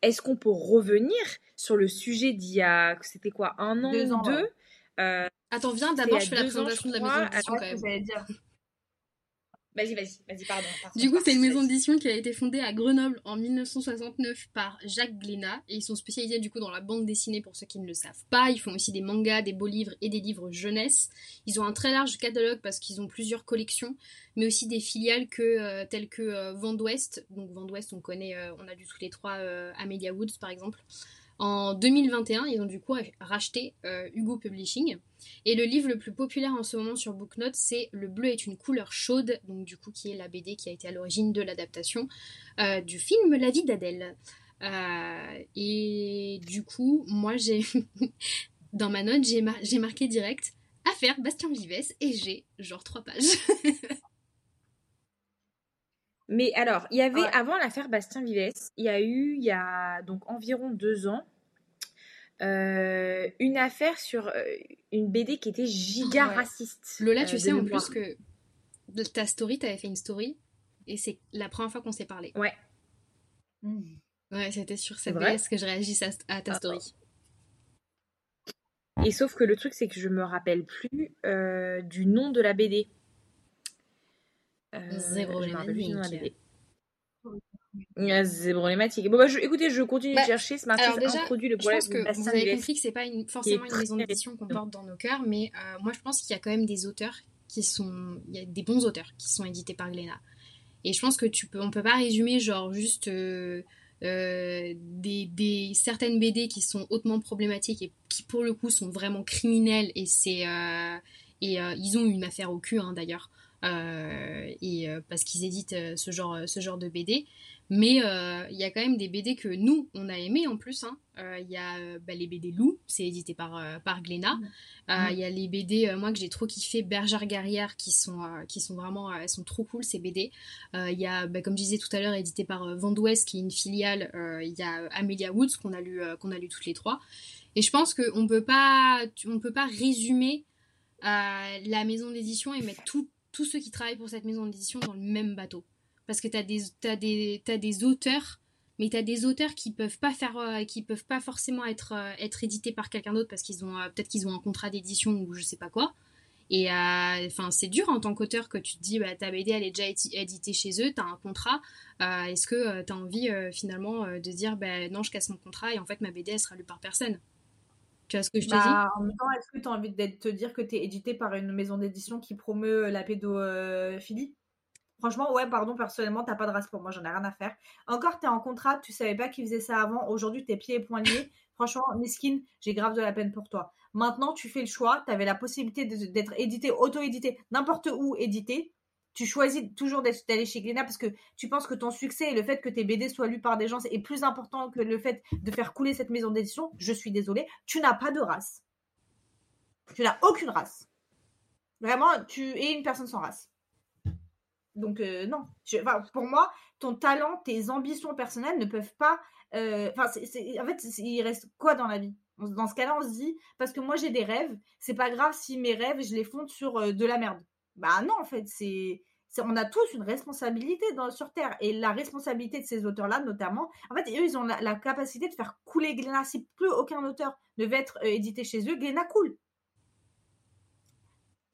est-ce qu'on peut revenir sur le sujet d'il y a, c'était quoi, un an Deux ans, deux? ouais. Euh, Attends, viens, d'abord, je fais la ans, présentation de la maison d'édition quand même. que j'allais dire. Vas-y, vas-y, vas-y, pardon. Du coup, c'est une maison d'édition qui a été fondée à Grenoble en 1969 par Jacques Glénat et ils sont spécialisés du coup dans la bande dessinée pour ceux qui ne le savent pas. Ils font aussi des mangas, des beaux livres et des livres jeunesse. Ils ont un très large catalogue parce qu'ils ont plusieurs collections, mais aussi des filiales que euh, telles que euh, Vendouest. Donc Vendouest, on connaît, euh, on a vu tous les trois Amelia Woods par exemple. En 2021, ils ont du coup racheté euh, Hugo Publishing. Et le livre le plus populaire en ce moment sur Booknote, c'est Le bleu est une couleur chaude, donc du coup qui est la BD qui a été à l'origine de l'adaptation euh, du film La vie d'Adèle. Euh, et du coup, moi j'ai (laughs) dans ma note j'ai mar- j'ai marqué direct affaire Bastien Vives et j'ai genre trois pages. (laughs) Mais alors, il y avait, Ouais. avant l'affaire Bastien Vives, il y a eu, il y a donc environ deux ans, euh, une affaire sur euh, une BD qui était giga Ouais. raciste. Lola, euh, tu sais en plus que ta story, t'avais fait une story et c'est la première fois qu'on s'est parlé. Ouais. Mm. Ouais, c'était sur cette BS que je réagisse à, à ta Ah. story? Et sauf que le truc, c'est que je me rappelle plus du nom de la BD. Euh, C'est je me rappelle plus du nom de la problématique. BD. Ah, C'est problématique. Bon, bah, je- écoutez, je continue Bah, de chercher. Ce matin, alors déjà, introduit le Je problème pense que vous avez compris que c'est pas une, forcément une très maison d'édition qu'on porte dans nos cœurs, mais euh, moi je pense qu'il y a quand même des auteurs qui sont, il y a des bons auteurs qui sont édités par Glénat. Et je pense que tu peux, on peut pas résumer genre juste euh, euh, des, des certaines BD qui sont hautement problématiques et qui pour le coup sont vraiment criminelles et c'est euh, et euh, ils ont une affaire au cul hein, d'ailleurs euh, et euh, parce qu'ils éditent euh, ce genre ce genre de BD mais euh, il y a quand même des BD que nous, on a aimé en plus. hein. Euh, Il y a euh, bah, les BD Lou, c'est édité par, euh, par Glénat. Euh, Il y a les BD, euh, moi, que j'ai trop kiffé, Bergère Guerrière, qui sont, euh, qui sont vraiment, euh, elles sont trop cool, ces BD. Euh, Il y a, bah, comme je disais tout à l'heure, édité par euh, Vendouest, qui est une filiale. Euh, Il y a euh, Amelia Woods, qu'on a, lu, euh, qu'on a lu toutes les trois. Et je pense qu'on on peut pas résumer euh, la maison d'édition et mettre tout- tous ceux qui travaillent pour cette maison d'édition dans le même bateau. Parce que t'as des t'as des des auteurs mais t'as des auteurs qui peuvent pas faire euh, qui peuvent pas forcément être euh, être édités par quelqu'un d'autre parce qu'ils ont euh, peut-être qu'ils ont un contrat d'édition ou je sais pas quoi. Et enfin c'est dur en tant qu'auteur que tu te dis bah ta BD elle est déjà éditée chez eux t'as un contrat. Est-ce que euh, t'as envie finalement de dire bah non je casse mon contrat et en fait ma BD elle sera lue par personne? Tu vois ce que je te Bah, en même temps, est-ce que tu as envie de te dire que tu es édité par une maison d'édition qui promeut la pédophilie? Franchement, ouais, pardon, personnellement, t'as pas de race pour moi, j'en ai rien à faire. Encore, t'es en contrat, tu savais pas qu'ils faisaient ça avant, aujourd'hui, t'es pieds et poings liés. (laughs) Franchement, Miskin, j'ai grave de la peine pour toi. Maintenant, tu fais le choix, t'avais la possibilité d'être édité, auto-édité, n'importe où édité. Tu choisis toujours d'aller chez Glénat parce que tu penses que ton succès et le fait que tes BD soient lus par des gens est plus important que le fait de faire couler cette maison d'édition. Je suis désolée, tu n'as pas de race. Tu n'as aucune race. Vraiment, tu es une personne sans race. Donc, euh, non. Pour moi, ton talent, tes ambitions personnelles ne peuvent pas. euh, en fait, il reste quoi dans la vie? Dans ce cas-là, on se dit, parce que moi j'ai des rêves, c'est pas grave si mes rêves, je les fonde sur euh, de la merde. Bah non, en fait, c'est. On a tous une responsabilité dans, sur Terre. Et la responsabilité de ces auteurs-là, notamment, en fait, eux, ils ont la, la capacité de faire couler Glénat. Si plus aucun auteur ne veut être euh, édité chez eux, Glénat coule.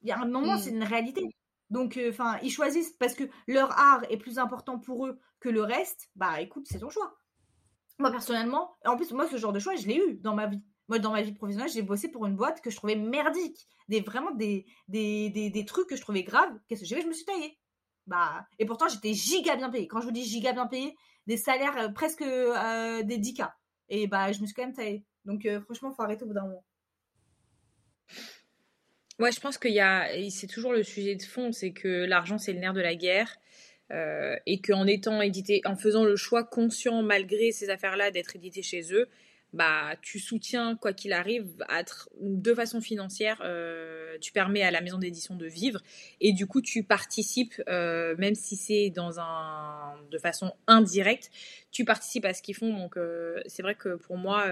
Il y a un moment, Mm. c'est une réalité. Donc, euh, enfin, ils choisissent parce que leur art est plus important pour eux que le reste. Bah, écoute, c'est ton choix. Moi, personnellement, en plus, moi, ce genre de choix, je l'ai eu dans ma vie. Moi, dans ma vie professionnelle, j'ai bossé pour une boîte que je trouvais merdique. Des, vraiment des, des, des, des trucs que je trouvais graves. Qu'est-ce que j'ai fait Je me suis taillée. Bah, et pourtant, j'étais giga bien payée. Quand je vous dis giga bien payée, des salaires euh, presque euh, des 10K. Et bah, je me suis quand même taillée. Donc, euh, franchement, faut arrêter au bout d'un moment. Ouais, je pense qu'il y a, c'est toujours le sujet de fond, c'est que l'argent c'est le nerf de la guerre, et qu'en étant édité, en faisant le choix conscient malgré ces affaires-là d'être édité chez eux, bah tu soutiens quoi qu'il arrive de façon financière, euh, tu permets à la maison d'édition de vivre, et du coup tu participes, euh, même si c'est dans un, de façon indirecte, tu participes à ce qu'ils font. Donc euh, c'est vrai que pour moi.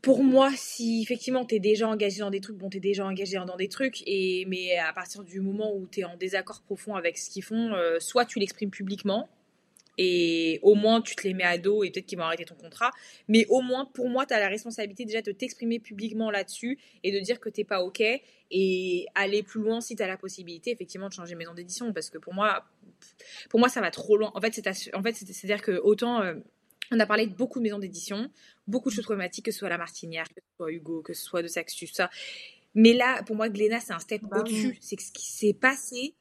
pour moi, si effectivement tu es déjà engagé dans des trucs, bon, tu es déjà engagé dans des trucs, et, mais à partir du moment où tu es en désaccord profond avec ce qu'ils font, soit tu l'exprimes publiquement, et au moins tu te les mets à dos, et peut-être qu'ils vont arrêter ton contrat, mais au moins pour moi, tu as la responsabilité déjà de t'exprimer publiquement là-dessus, et de dire que t'es pas OK, et aller plus loin si tu as la possibilité, effectivement, de changer maison d'édition, parce que pour moi, pour moi, ça va trop loin. En fait, c'est en fait, c'est- c'est-à-dire que autant. euh, on a parlé de beaucoup de maisons d'édition, beaucoup de choses problématiques, que ce soit la Martinière, que ce soit Hugo, que ce soit de Saxus, tout ça. Mais là, pour moi, Glénat, c'est un step Bah oui. au-dessus. C'est que ce qui s'est passé,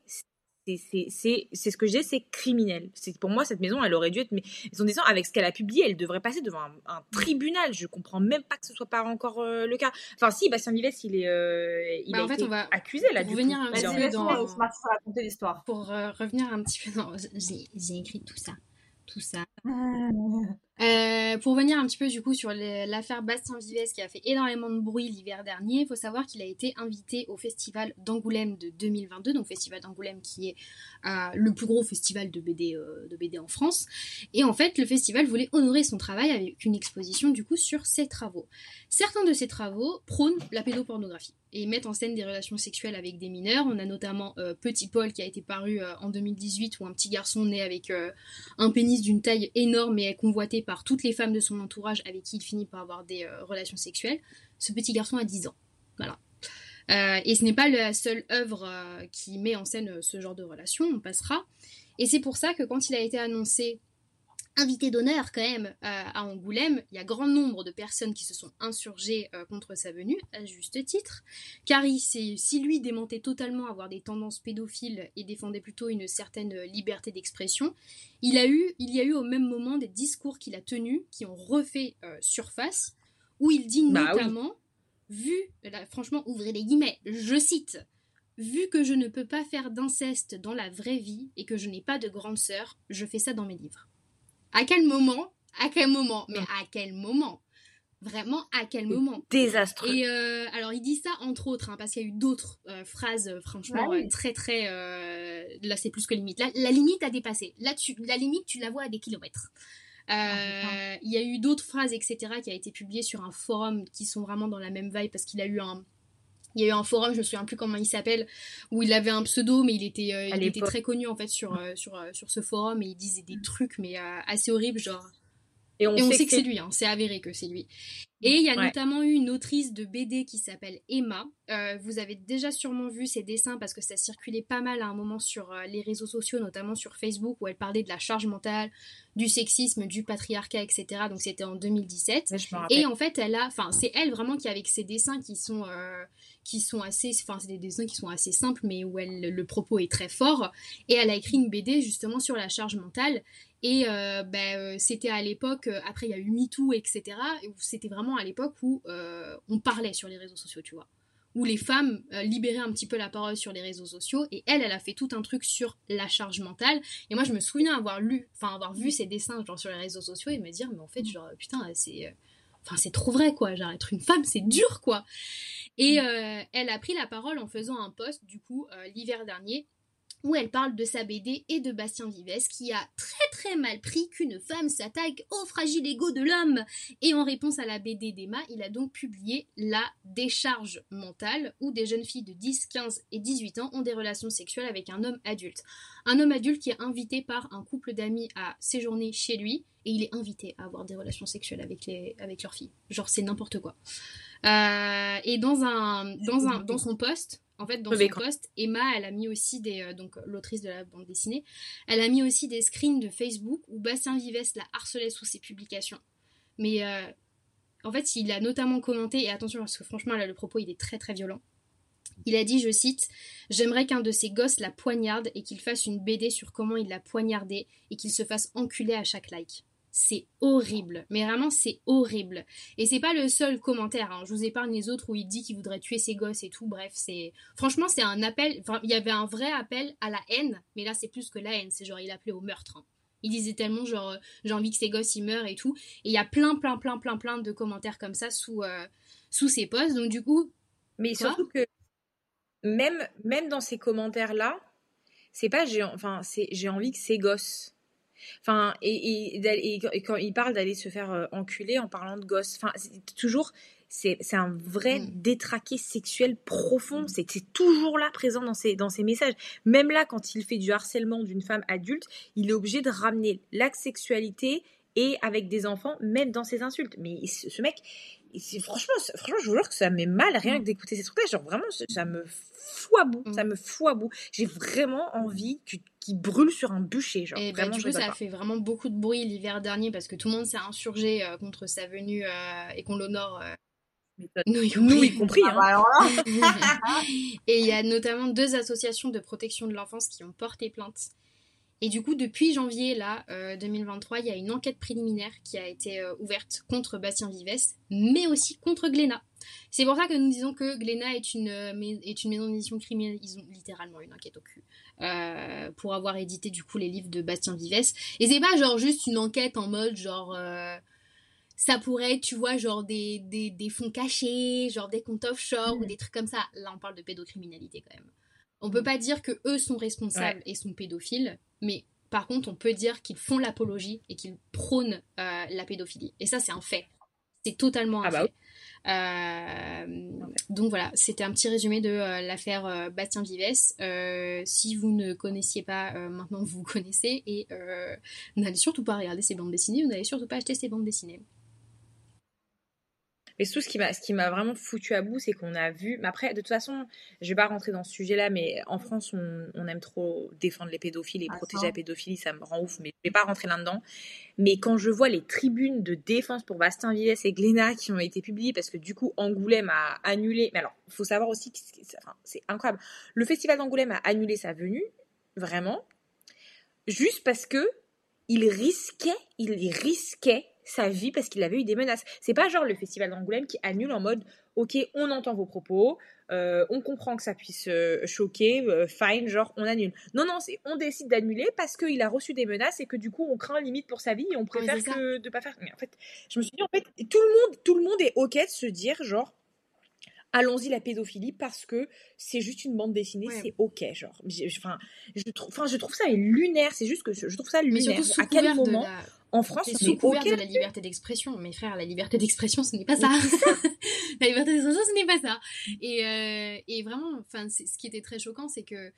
c'est c'est- c'est c'est ce que je dis, c'est criminel. C'est pour moi cette maison, elle aurait dû être mais maison d'édition avec ce qu'elle a publié, elle devrait passer devant un, un tribunal. Je comprends même pas que ce soit pas encore euh, le cas. Enfin, si, Bastien Vives, il est, euh, il Bah, a en fait, été on va- accusé là. pour du revenir un petit peu dans-. Pour euh, revenir un petit peu dans... J'ai j'ai écrit tout ça. Tout ça. (laughs) Euh, pour revenir un petit peu du coup sur l'affaire Bastien Vives qui a fait énormément de bruit l'hiver dernier, il faut savoir qu'il a été invité au festival d'Angoulême de 2022, donc festival d'Angoulême qui est euh, le plus gros festival de BD, euh, de BD en France. Et en fait, le festival voulait honorer son travail avec une exposition du coup sur ses travaux. Certains de ses travaux prônent la pédopornographie et mettent en scène des relations sexuelles avec des mineurs. On a notamment Petit Paul qui a été paru en 2018 où un petit garçon né avec un pénis d'une taille énorme et est convoité par toutes les femmes de son entourage avec qui il finit par avoir des euh, relations sexuelles. Ce petit garçon a 10 ans. Voilà. Euh, et ce n'est pas la seule œuvre euh, qui met en scène ce genre de relation, on passera. Et c'est pour ça que quand il a été annoncé invité d'honneur quand même euh, à Angoulême, il y a grand nombre de personnes qui se sont insurgées euh, contre sa venue, à juste titre, car il si lui démentait totalement avoir des tendances pédophiles et défendait plutôt une certaine euh, liberté d'expression, il, a eu, il y a eu au même moment des discours qu'il a tenus qui ont refait euh, surface, où il dit Bah oui. notamment, vu, là, franchement, ouvrez les guillemets, je cite, Vu que je ne peux pas faire d'inceste dans la vraie vie et que je n'ai pas de grande sœur, je fais ça dans mes livres. À quel moment? À quel moment? Mais à quel moment? Vraiment, à quel moment? Désastreux. et euh, alors il dit ça entre autres, hein, parce qu'il y a eu d'autres euh, phrases, euh, franchement, Ah oui. très très... euh, là c'est plus que limite. Là, la limite a dépassé. Là, tu, la limite, tu la vois à des kilomètres. Euh, Ah, il y a eu d'autres phrases, etc., qui a été publiées sur un forum qui sont vraiment dans la même vibe, parce qu'il a eu un... Il y a eu un forum, je me souviens plus comment il s'appelle, où il avait un pseudo, mais il était, euh, il était très connu en fait sur, euh, sur, euh, sur ce forum et il disait des trucs mais assez horribles, genre Et on, et on sait, sait que c'est lui, hein, c'est avéré que c'est lui. Et il y a Ouais. notamment eu une autrice de BD qui s'appelle Emma. Vous avez déjà sûrement vu ses dessins parce que ça circulait pas mal à un moment sur les réseaux sociaux, notamment sur Facebook, où elle parlait de la charge mentale, du sexisme, du patriarcat, etc. Donc c'était en 2017. Ouais, je me rappelle. Et en fait, elle a, enfin, c'est elle vraiment qui avec ses dessins qui sont, qui sont assez, enfin, c'est des dessins qui sont assez simples, mais où elle, le propos est très fort. Et elle a écrit une BD justement sur la charge mentale. Et euh, ben, euh, c'était à l'époque, euh, après il y a eu MeToo, etc. C'était vraiment à l'époque où euh, on parlait sur les réseaux sociaux, tu vois. Où les femmes euh, libéraient un petit peu la parole sur les réseaux sociaux. Et elle, elle a fait tout un truc sur la charge mentale. Et moi, je me souviens avoir lu, enfin avoir vu ses dessins genre, sur les réseaux sociaux et me dire, mais en fait, genre, putain, c'est. Enfin c'est trop vrai quoi, genre être une femme c'est dur quoi. Et euh, elle a pris la parole en faisant un post du coup euh, l'hiver dernier où elle parle de sa BD et de Bastien Vives qui a très très mal pris qu'une femme s'attaque au fragile ego de l'homme. Et en réponse à la BD d'Emma, il a donc publié La décharge mentale où des jeunes filles de 10, 15 et 18 ans ont des relations sexuelles avec un homme adulte. Un homme adulte qui est invité par un couple d'amis à séjourner chez lui et il est invité à avoir des relations sexuelles avec, les, avec leurs filles. Genre c'est n'importe quoi. Euh, et dans, un, dans, un, dans son poste, en fait, dans son post, Emma, elle a mis aussi des. euh, donc, l'autrice de la bande dessinée, elle a mis aussi des screens de Facebook où Bastien Vives la harcelait sous ses publications. Mais euh, en fait, il a notamment commenté, et attention, parce que franchement, là, le propos, il est très très violent. Il a dit, je cite, J'aimerais qu'un de ses gosses la poignarde et qu'il fasse une BD sur comment il l'a poignardé et qu'il se fasse enculer à chaque like. C'est horrible, mais vraiment c'est horrible. Et c'est pas le seul commentaire, hein. je vous épargne les autres où il dit qu'il voudrait tuer ses gosses et tout, bref, c'est... Franchement c'est un appel, enfin, il y avait un vrai appel à la haine, mais là c'est plus que la haine, c'est genre il appelait au meurtre. hein. Il disait tellement genre euh, j'ai envie que ses gosses ils meurent et tout. Et il y a plein plein plein plein plein de commentaires comme ça sous, euh, sous ses posts, donc du coup... Mais Quoi surtout que même, même dans ces commentaires-là, c'est pas j'ai enfin c'est j'ai envie que ces gosses. Enfin et, et, d'aller- et quand- il parle d'aller se faire euh, enculer en parlant de gosses, enfin c'est toujours c'est un vrai Mm. détraqué sexuel profond, c'est c'est toujours là présent dans ses dans ses messages. Même là quand il fait du harcèlement d'une femme adulte, il est obligé de ramener la sexualité et avec des enfants même dans ses insultes. Mais ce, mec franchement, franchement, je vous jure que ça me met mal rien que d'écouter ces trucs-là. Genre vraiment, ça- me fout à bout. Mm. Ça me fout à bout. J'ai vraiment envie qu'il brûle sur un bûcher. Genre Et bah, vraiment, du je coup, ça a fait vraiment beaucoup de bruit l'hiver dernier parce que tout le monde s'est insurgé euh, contre sa venue euh, et qu'on l'honore. euh, (laughs) nous y Nous compris. y compris. Ah hein. bah (laughs) et il y a notamment deux associations de protection de l'enfance qui ont porté plainte. Et du coup, depuis janvier là, euh, 2023, il y a une enquête préliminaire qui a été euh, ouverte contre Bastien Vives, mais aussi contre Glénat. C'est pour ça que nous disons que Glénat est une, euh, est une maison d'édition criminelle. Ils ont littéralement une enquête au cul euh, pour avoir édité du coup les livres de Bastien Vives. Et c'est pas genre juste une enquête en mode genre euh, ça pourrait être, tu vois, genre des, des, des fonds cachés, genre des comptes offshore ou des trucs comme ça. Là, on parle de pédocriminalité quand même. On peut pas dire que eux sont responsables et sont pédophiles, mais par contre, on peut dire qu'ils font l'apologie et qu'ils prônent euh, la pédophilie. Et ça, c'est un fait. C'est totalement un Ah bah fait. Euh, donc voilà, c'était un petit résumé de euh, l'affaire Bastien Vives. Euh, si vous ne connaissiez pas, maintenant vous (laughs) connaissez et n'allez surtout pas regarder ces bandes dessinées, vous n'allez surtout pas acheter ces bandes dessinées. Mais surtout, ce qui m'a, ce qui m'a vraiment foutu à bout, c'est qu'on a vu. Mais après, de toute façon, je vais pas rentrer dans ce sujet-là, mais en France, on, on aime trop défendre les pédophiles et Ah, protéger ça. la pédophilie, ça me rend ouf, mais je vais pas rentrer là-dedans. Mais quand je vois les tribunes de défense pour Bastien Vives et Glénat qui ont été publiées, parce que du coup, Angoulême a annulé. Mais alors, il faut savoir aussi que c'est, enfin, c'est incroyable. Le festival d'Angoulême a annulé sa venue, vraiment, juste parce que il risquait, il risquait sa vie parce qu'il avait eu des menaces. C'est pas genre le festival d'Angoulême qui annule en mode ok, on entend vos propos, euh, on comprend que ça puisse euh, choquer, euh, fine, genre on annule. Non, non, c'est on décide d'annuler parce qu'il a reçu des menaces et que du coup on craint limite pour sa vie et on préfère que de pas faire. Mais en fait, je me suis dit en fait tout le monde, tout le monde est ok de se dire genre allons-y la pédophilie parce que c'est juste une bande dessinée, Ouais. c'est ok, genre. Enfin, je je trouve ça lunaire. C'est juste que je, je trouve ça Mais lunaire. À quel moment la, en France C'est sous couvert de la liberté d'expression. Mes frères, la liberté d'expression, ce n'est pas ça. (laughs) la liberté d'expression, ce n'est pas ça. Et, euh, et vraiment, enfin, ce qui était très choquant, c'est que,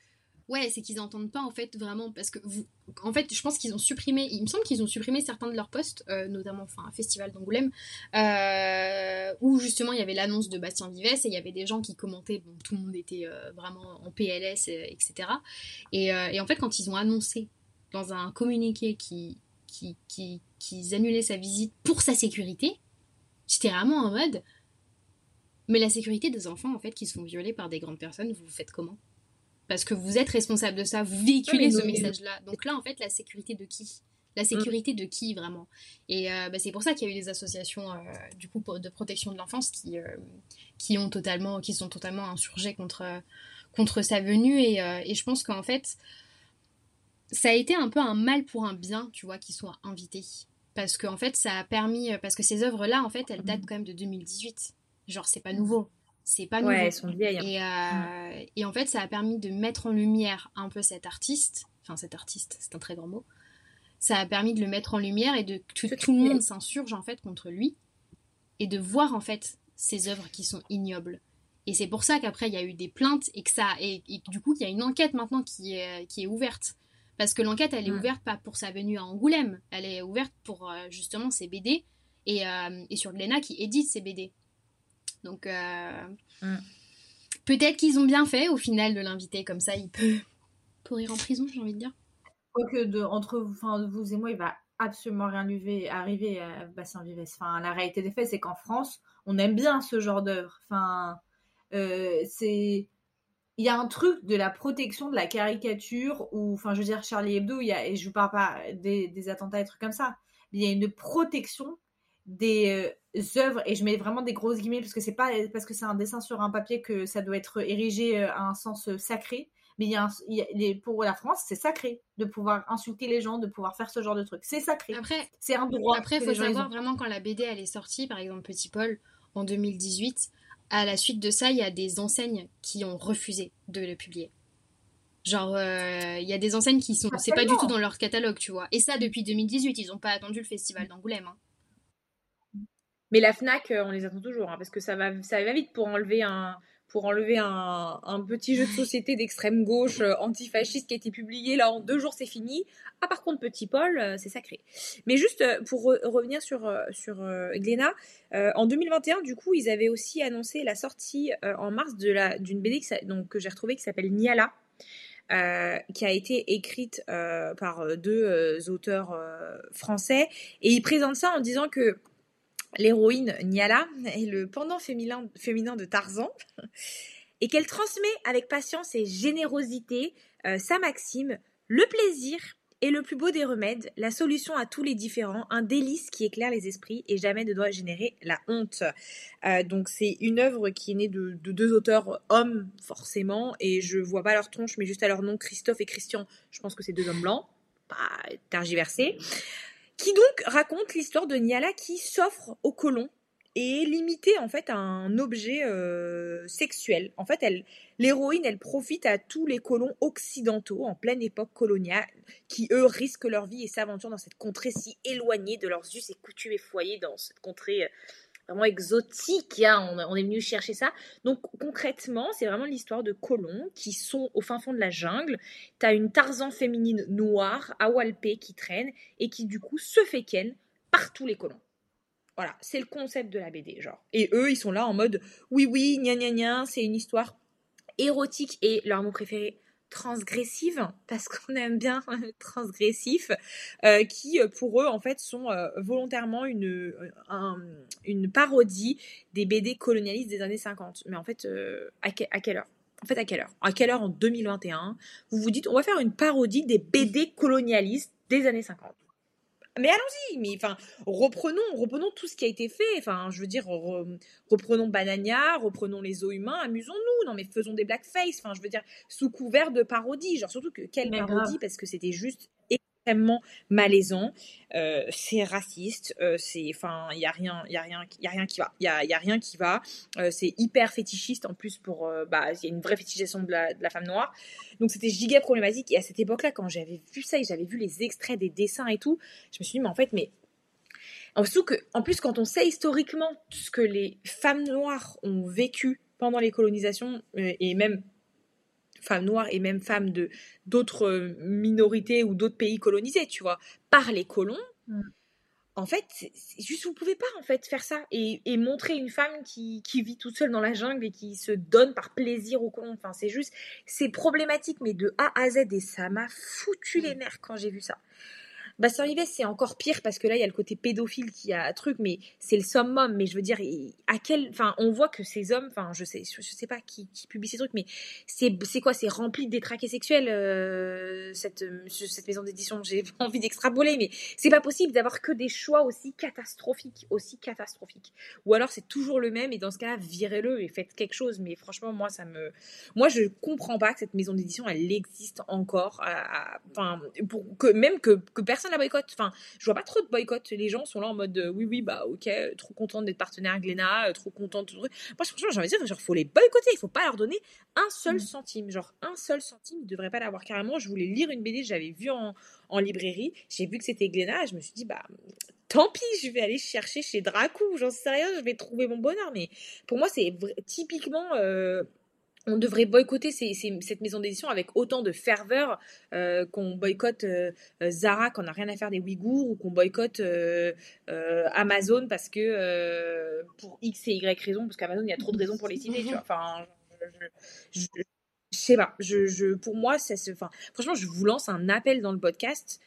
ouais, c'est qu'ils n'entendent pas, en fait, vraiment, parce que, vous, en fait, je pense qu'ils ont supprimé, il me semble qu'ils ont supprimé certains de leurs posts, euh, notamment, enfin, un festival d'Angoulême, euh, où justement, il y avait l'annonce de Bastien Vives, et il y avait des gens qui commentaient, bon, tout le monde était euh, vraiment en PLS, etc. Et, et en fait, quand ils ont annoncé dans un communiqué qui, qui, qui, qu'ils annulaient sa visite pour sa sécurité, j'étais vraiment en mode. Mais la sécurité des enfants, en fait, qui sont violés par des grandes personnes, vous faites comment? Parce que vous êtes responsable de ça, vous véhiculez ce message-là. Donc là, en fait, la sécurité de qui? La sécurité de qui vraiment? Et euh, bah, c'est pour ça qu'il y a eu des associations euh, du coup de protection de l'enfance qui, euh, qui ont totalement, qui sont totalement insurgées contre contre sa venue. Et, euh, et je pense qu'en fait ça a été un peu un mal pour un bien, tu vois, qu'ils soient invités. parce que en fait, ça a permis, parce que ces œuvres-là, en fait, elles datent quand même de 2018. Genre, c'est pas nouveau. C'est pas nouveau. Ouais, elles sont vieilles. hein. Et, euh, et en fait, ça a permis de mettre en lumière un peu cet artiste. Enfin, cet artiste, c'est un très grand mot. Ça a permis de le mettre en lumière et de que tout le monde s'insurge en fait contre lui et de voir en fait ces œuvres qui sont ignobles. Et c'est pour ça qu'après il y a eu des plaintes et que ça et, du coup il y a une enquête maintenant qui est qui est ouverte parce que l'enquête elle est ouverte pas pour sa venue à Angoulême, elle est ouverte pour euh, justement ses BD et, euh, et sur Glénat qui édite ses BD. Donc euh, peut-être qu'ils ont bien fait au final de l'inviter comme ça, il peut (laughs) pourrir en prison, j'ai envie de dire. Quoique de, entre vous, vous et moi, il va absolument rien lui arriver à Bastien Vives. Enfin, la réalité des faits, c'est qu'en France, on aime bien ce genre d'œuvre. Enfin, euh, c'est. Il y a un truc de la protection de la caricature, ou, enfin, je veux dire, Charlie Hebdo, il y a, et je vous parle pas des, des attentats et trucs comme ça, mais il y a une protection des euh, œuvres, et je mets vraiment des grosses guillemets, parce que c'est pas parce que c'est un dessin sur un papier que ça doit être érigé euh, à un sens euh, sacré, mais il y a, un- il y a- les- pour la France, c'est sacré de pouvoir insulter les gens, de pouvoir faire ce genre de trucs. C'est sacré. Après, C'est un droit. Après, il faut savoir vraiment quand la BD elle est sortie, par exemple Petit Paul en 2018, à la suite de ça, il y a des enseignes qui ont refusé de le publier. Genre, euh, il y a des enseignes qui sont, c'est pas du tout dans leur catalogue, tu vois. Et ça depuis 2018, ils ont pas attendu le festival d'Angoulême. hein. Mais la Fnac, euh, on les attend toujours, hein, parce que ça va, ça va vite pour enlever un, pour enlever un, un petit jeu de société d'extrême gauche euh, antifasciste qui a été publié là en deux jours, c'est fini. Ah par contre Petit Paul, euh, c'est sacré. Mais juste euh, pour re- revenir sur sur Glénat, en 2021 du coup ils avaient aussi annoncé la sortie en mars d'une BD donc que j'ai retrouvée qui s'appelle Niala. qui a été écrite par deux auteurs français et ils présentent ça en disant que l'héroïne Niala est le pendant féminin, féminin de Tarzan et qu'elle transmet avec patience et générosité euh, sa maxime, le plaisir est le plus beau des remèdes, la solution à tous les différents, un délice qui éclaire les esprits et jamais ne doit générer la honte. Euh, donc c'est une œuvre qui est née de, de deux auteurs hommes forcément et je vois pas leur tronche mais juste à leur nom Christophe et Christian, je pense que c'est deux hommes blancs, pas tergiversé qui donc raconte l'histoire de Niala qui s'offre aux colons et est limitée en fait à un objet euh, sexuel. En fait, l'héroïne, elle profite à tous les colons occidentaux en pleine époque coloniale qui eux risquent leur vie et s'aventurent dans cette contrée si éloignée de leurs us et coutumes et foyers, dans cette contrée euh, vraiment exotique. hein. On, est venu chercher ça. Donc concrètement, c'est vraiment l'histoire de colons qui sont au fin fond de la jungle. T'as une Tarzan féminine noire, awalpée, qui traîne et qui du coup se fait ken par tous les colons. Voilà, c'est le concept de la BD, genre. Et eux, ils sont là en mode oui, oui, gna gna gna, c'est une histoire érotique et leur mot préféré transgressive parce qu'on aime bien transgressif euh, qui euh, pour eux en fait sont euh, volontairement une un- une parodie des BD colonialistes des années 50 mais en fait à, à quelle heure? En fait à quelle heure? À quelle heure en 2021 vous vous dites on va faire une parodie des BD colonialistes des années 50 mais allons-y, mais enfin, reprenons, reprenons tout ce qui a été fait. Enfin, je veux dire, re- reprenons Banania, reprenons les os humains, amusons-nous. Non, mais faisons des blackface. Enfin, je veux dire, sous couvert de parodie. Genre, surtout que quelle Mais parodie grave. parce que c'était juste extrêmement malaisant. Euh, c'est raciste. euh, c'est, enfin, il y a rien, il y a rien, il y a rien qui va. Il y a, rien qui va. Euh, c'est hyper fétichiste en plus pour, bah, il y a une vraie fétichisation de la, femme noire. Donc c'était giga problématique. Et à cette époque-là, quand j'avais vu ça et j'avais vu les extraits des dessins et tout, je me suis dit, mais en fait, mais. En plus, que, en plus, quand on sait historiquement ce que les femmes noires ont vécu pendant les colonisations, et même femmes noires et même femmes de d'autres euh, minorités ou d'autres pays colonisés, tu vois, par les colons, Mm. en fait, c'est juste, vous pouvez pas, en fait, faire ça et, et montrer une femme qui, qui vit toute seule dans la jungle et qui se donne par plaisir aux colons. Enfin, c'est juste, c'est problématique, mais de A à Z, et ça m'a foutu les nerfs quand j'ai vu ça. Bastien Vives, c'est encore pire parce que là, il y a le côté pédophile qui a un truc, mais c'est le summum. Mais je veux dire, à quel, enfin, on voit que ces hommes, enfin, je sais, je, sais pas qui, qui publie ces trucs, mais c'est, quoi, c'est rempli de détraqués sexuels, euh, cette, cette maison d'édition. J'ai (laughs) envie d'extrapoler, mais c'est pas possible d'avoir que des choix aussi catastrophiques, aussi catastrophiques. Ou alors c'est toujours le même et dans ce cas-là, virez-le et faites quelque chose. Mais franchement, moi, ça me, moi, je comprends pas que cette maison d'édition, elle existe encore. Enfin, pour que même que, que personne personne la boycotte. Enfin, je vois pas trop de boycott. Les gens sont là en mode euh, oui, oui, bah ok, trop contente d'être partenaire Glénat, euh, trop contente. Moi, franchement, j'ai envie de dire, genre, faut les boycotter. Il faut pas leur donner un seul Mm. centime. Genre, un seul centime, ils devraient pas l'avoir carrément. Je voulais lire une BD, j'avais vu en, en librairie. J'ai vu que c'était Glénat. Je me suis dit, bah, tant pis, je vais aller chercher chez Dracou. J'en sais rien, je vais trouver mon bonheur. Mais pour moi, c'est typiquement. euh, on devrait boycotter cette maison d'édition avec autant de ferveur euh, qu'on boycotte euh, euh, Zara quand on n'a rien à faire des Ouïghours ou qu'on boycotte Amazon parce que pour X et Y raisons, parce qu'Amazon il y a trop de raisons pour les citer. Enfin, je, sais pas. Je, pour moi, ça se. Enfin, franchement, je vous lance un appel dans le podcast.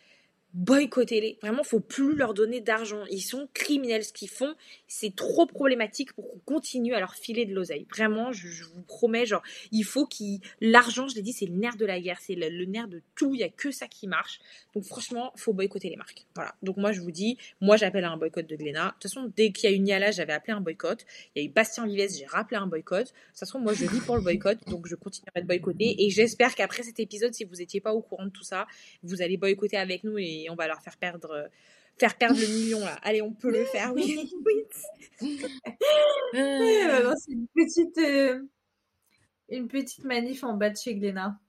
Boycottez-les. Vraiment, faut plus leur donner d'argent. Ils sont criminels. Ce qu'ils font, c'est trop problématique pour qu'on continue à leur filer de l'oseille. Vraiment, je, vous promets, genre, il faut qu'ils. L'argent, je l'ai dit, c'est le nerf de la guerre. C'est le, le nerf de tout. Il y a que ça qui marche. Donc, franchement, faut boycotter les marques. Voilà. Donc, moi, je vous dis, moi, j'appelle à un boycott de Glénat. De toute façon, dès qu'il y a eu Niala, j'avais appelé un boycott. Il y a eu Bastien Vives, j'ai rappelé un boycott. De toute façon, moi, je vis pour le boycott. Donc, je continuerai de boycotter. Et j'espère qu'après cet épisode, si vous n'étiez pas au courant de tout ça, vous allez boycotter avec nous et on va leur faire perdre, euh, faire perdre le million là. Allez, on peut le (laughs) faire, oui. oui. (laughs) (laughs) C'est une petite, euh, une petite manif en bas de chez Glénat.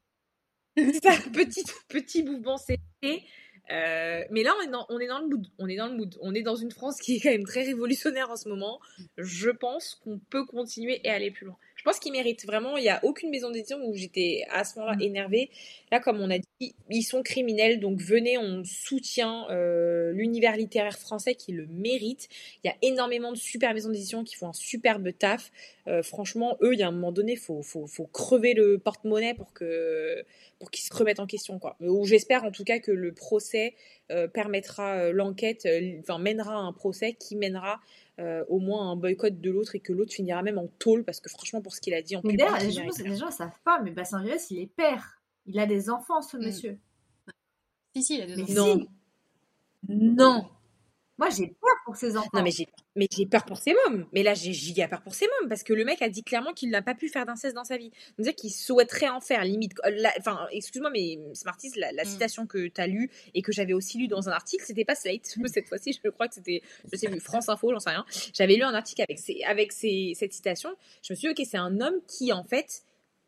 C'est un petit, petit mouvement CT. Euh, mais là, on est, dans, on est dans le mood. On est dans le mood. On est dans une France qui est quand même très révolutionnaire en ce moment. Je pense qu'on peut continuer et aller plus loin. Je pense qu'ils méritent vraiment. Il n'y a aucune maison d'édition où j'étais à ce moment-là Mm. énervée. Là, comme on a dit, ils sont criminels. Donc venez, on soutient euh, l'univers littéraire français qui le mérite. Il y a énormément de super maisons d'édition qui font un superbe taf. Euh, franchement, eux, il y a un moment donné, faut, faut, faut crever le porte-monnaie pour que pour qu'ils se remettent en question, quoi. Ou j'espère en tout cas que le procès euh, permettra l'enquête, enfin mènera à un procès qui mènera euh, au moins un boycott de l'autre et que l'autre finira même en tôle parce que franchement pour ce qu'il a dit en Mais public, d'ailleurs, il les les gens ne savent pas, mais Bastien Vives, il est père. Il a des enfants, ce Mm. monsieur. Si, si, il a des Mais enfants. Non. si. Non. Moi, j'ai peur pour ses enfants. Non mais j'ai mais j'ai peur pour ses mômes. Mais là j'ai giga peur pour ses mômes parce que le mec a dit clairement qu'il n'a pas pu faire d'inceste dans sa vie. C'est-à-dire qu'il souhaiterait en faire limite. euh, Enfin excuse-moi mais Smarties la, la Mm. citation que tu as lue et que j'avais aussi lue dans un article c'était pas Slate (laughs) cette fois-ci je crois que c'était je sais plus France Info j'en sais rien. J'avais lu un article avec ces, avec ces, cette citation. Je me suis dit ok c'est un homme qui en fait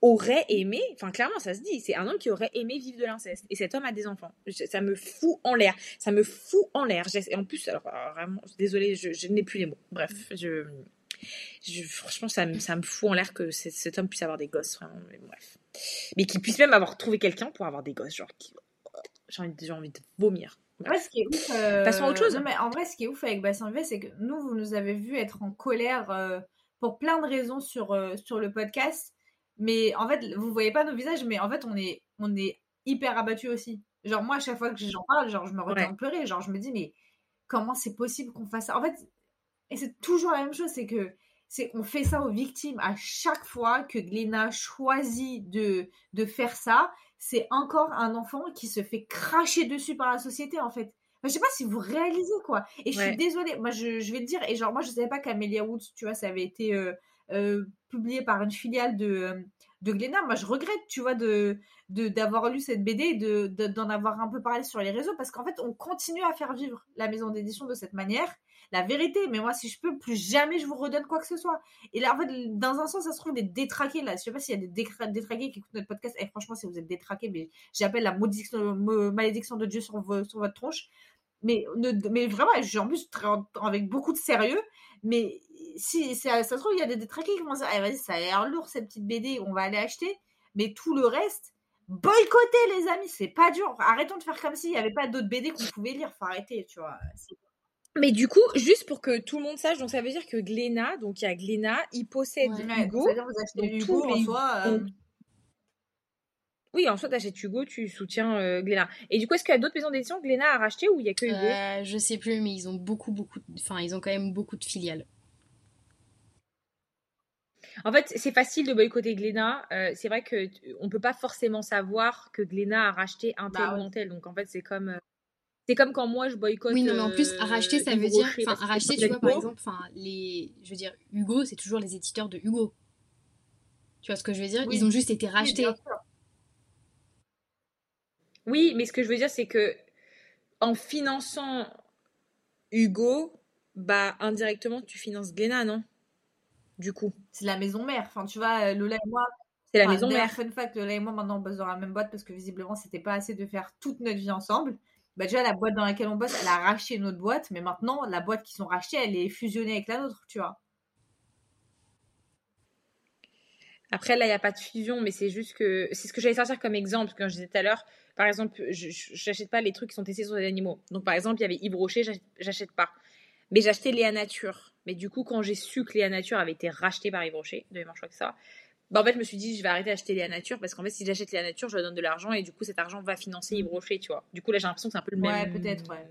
aurait aimé, enfin clairement ça se dit, c'est un homme qui aurait aimé vivre de l'inceste. Et cet homme a des enfants. Je- ça me fout en l'air. Ça me fout en l'air. Et en plus, alors alors, vraiment, désolée, je, je n'ai plus les mots. Bref, je, je, franchement, ça me, ça me fout en l'air que cet homme puisse avoir des gosses, vraiment. Mais bref. Mais qu'il puisse même avoir trouvé quelqu'un pour avoir des gosses. Genre, j'ai envie, envie de vomir. En vrai, ce qui est ouf, euh, Passons à autre chose. Non, mais en vrai, ce qui est ouf avec Bastien Vives, c'est que nous, vous nous avez vu être en colère euh, pour plein de raisons sur, euh, sur le podcast. Mais en fait, vous voyez pas nos visages, mais en fait, on est, on est hyper abattus aussi. Genre, moi, à chaque fois que j'en parle, genre, je me retiens Ouais. de pleurer. Genre, je me dis, mais comment c'est possible qu'on fasse ça? En fait, et c'est toujours la même chose, c'est que c'est on fait ça aux victimes à chaque fois que Glénat choisit de, de faire ça. C'est encore un enfant qui se fait cracher dessus par la société, en fait. Enfin, je sais pas si vous réalisez, quoi. Et je Ouais. suis désolée, moi, je, je vais te dire, et genre, moi, je savais pas qu'Amelia Woods, tu vois, ça avait été euh, euh, publié par une filiale de, euh, de Glénat. Moi, je regrette, tu vois, de d'avoir lu cette BD et de, de- d'en avoir un peu parlé sur les réseaux parce qu'en fait, on continue à faire vivre la maison d'édition de cette manière. La vérité, mais moi, si je peux, plus jamais je vous redonne quoi que ce soit. Et là, en fait, dans un sens, ça se trouve des détraqués, là. Je sais pas s'il y a des détraqués qui écoutent notre podcast. Et franchement, si vous êtes détraqués, j'appelle la malédiction de Dieu sur, sur votre tronche. Mais, mais vraiment, j'ai en plus avec beaucoup de sérieux. Mais si ça, ça se trouve, il y a des détraqués qui vont dire ah, vas-y, ça a l'air lourd cette petite BD, on va aller acheter. Mais tout le reste, boycotter, les amis, c'est pas dur. Arrêtons de faire comme s'il n'y avait pas d'autres BD qu'on pouvait lire. Faut arrêter, tu vois. Mais du coup, juste pour que tout le monde sache, donc ça veut dire que Glénat, donc il y a Glénat, il possède Ouais. Hugo. C'est-à-dire, vous achetez donc Hugo tous en les- soi. euh, Oui, en soi, t'achètes Hugo, tu soutiens euh, Glénat. Et du coup, est-ce qu'il y a d'autres maisons d'édition que Glénat a racheté ou il y a que Hugo? Euh, je sais plus, mais ils ont beaucoup, beaucoup. de- Enfin, ils ont quand même beaucoup de filiales. En fait, c'est facile de boycotter Glénat. Euh, c'est vrai que on peut pas forcément savoir que Glénat a racheté un tel Bah ou un tel. Donc en fait, c'est comme euh, c'est comme quand moi je boycotte. Oui, non, mais en plus, euh, racheter, ça veut dire. Enfin, racheter, c'est tu vois, par exemple, enfin, les. Je veux dire, Hugo, c'est toujours les éditeurs de Hugo. Tu vois ce que je veux dire? Oui. Ils ont juste été rachetés. Oui, mais ce que je veux dire, c'est que en finançant Hugo, bah indirectement tu finances Glénat, non? Du coup. C'est la maison mère. Enfin, tu vois, euh, Lola et moi. C'est la enfin, maison mère. Fun fact, Lola et moi, maintenant, on bosse dans la même boîte parce que visiblement, c'était pas assez de faire toute notre vie ensemble. Bah, déjà, la boîte dans laquelle on bosse, elle a racheté une autre boîte, mais maintenant, la boîte qu'ils ont rachetée, elle est fusionnée avec la nôtre, tu vois. Après, là, il n'y a pas de fusion, mais c'est juste que. C'est ce que j'allais sortir comme exemple, quand je disais tout à l'heure. Par exemple, je n'achète pas les trucs qui sont testés sur les animaux. Donc, par exemple, il y avait Yves j'achète pas. Mais j'achetais Léa Nature. Mais du coup, quand j'ai su que Léa Nature avait été rachetée par Yves Rocher, de mémoire, je crois que ça, bah, en fait, je me suis dit, je vais arrêter d'acheter Léa Nature parce qu'en fait, si j'achète Léa Nature, je donne de l'argent et du coup, cet argent va financer Yves Rocher, tu vois. Du coup, là, j'ai l'impression que c'est un peu le Ouais, même. peut-être, ouais.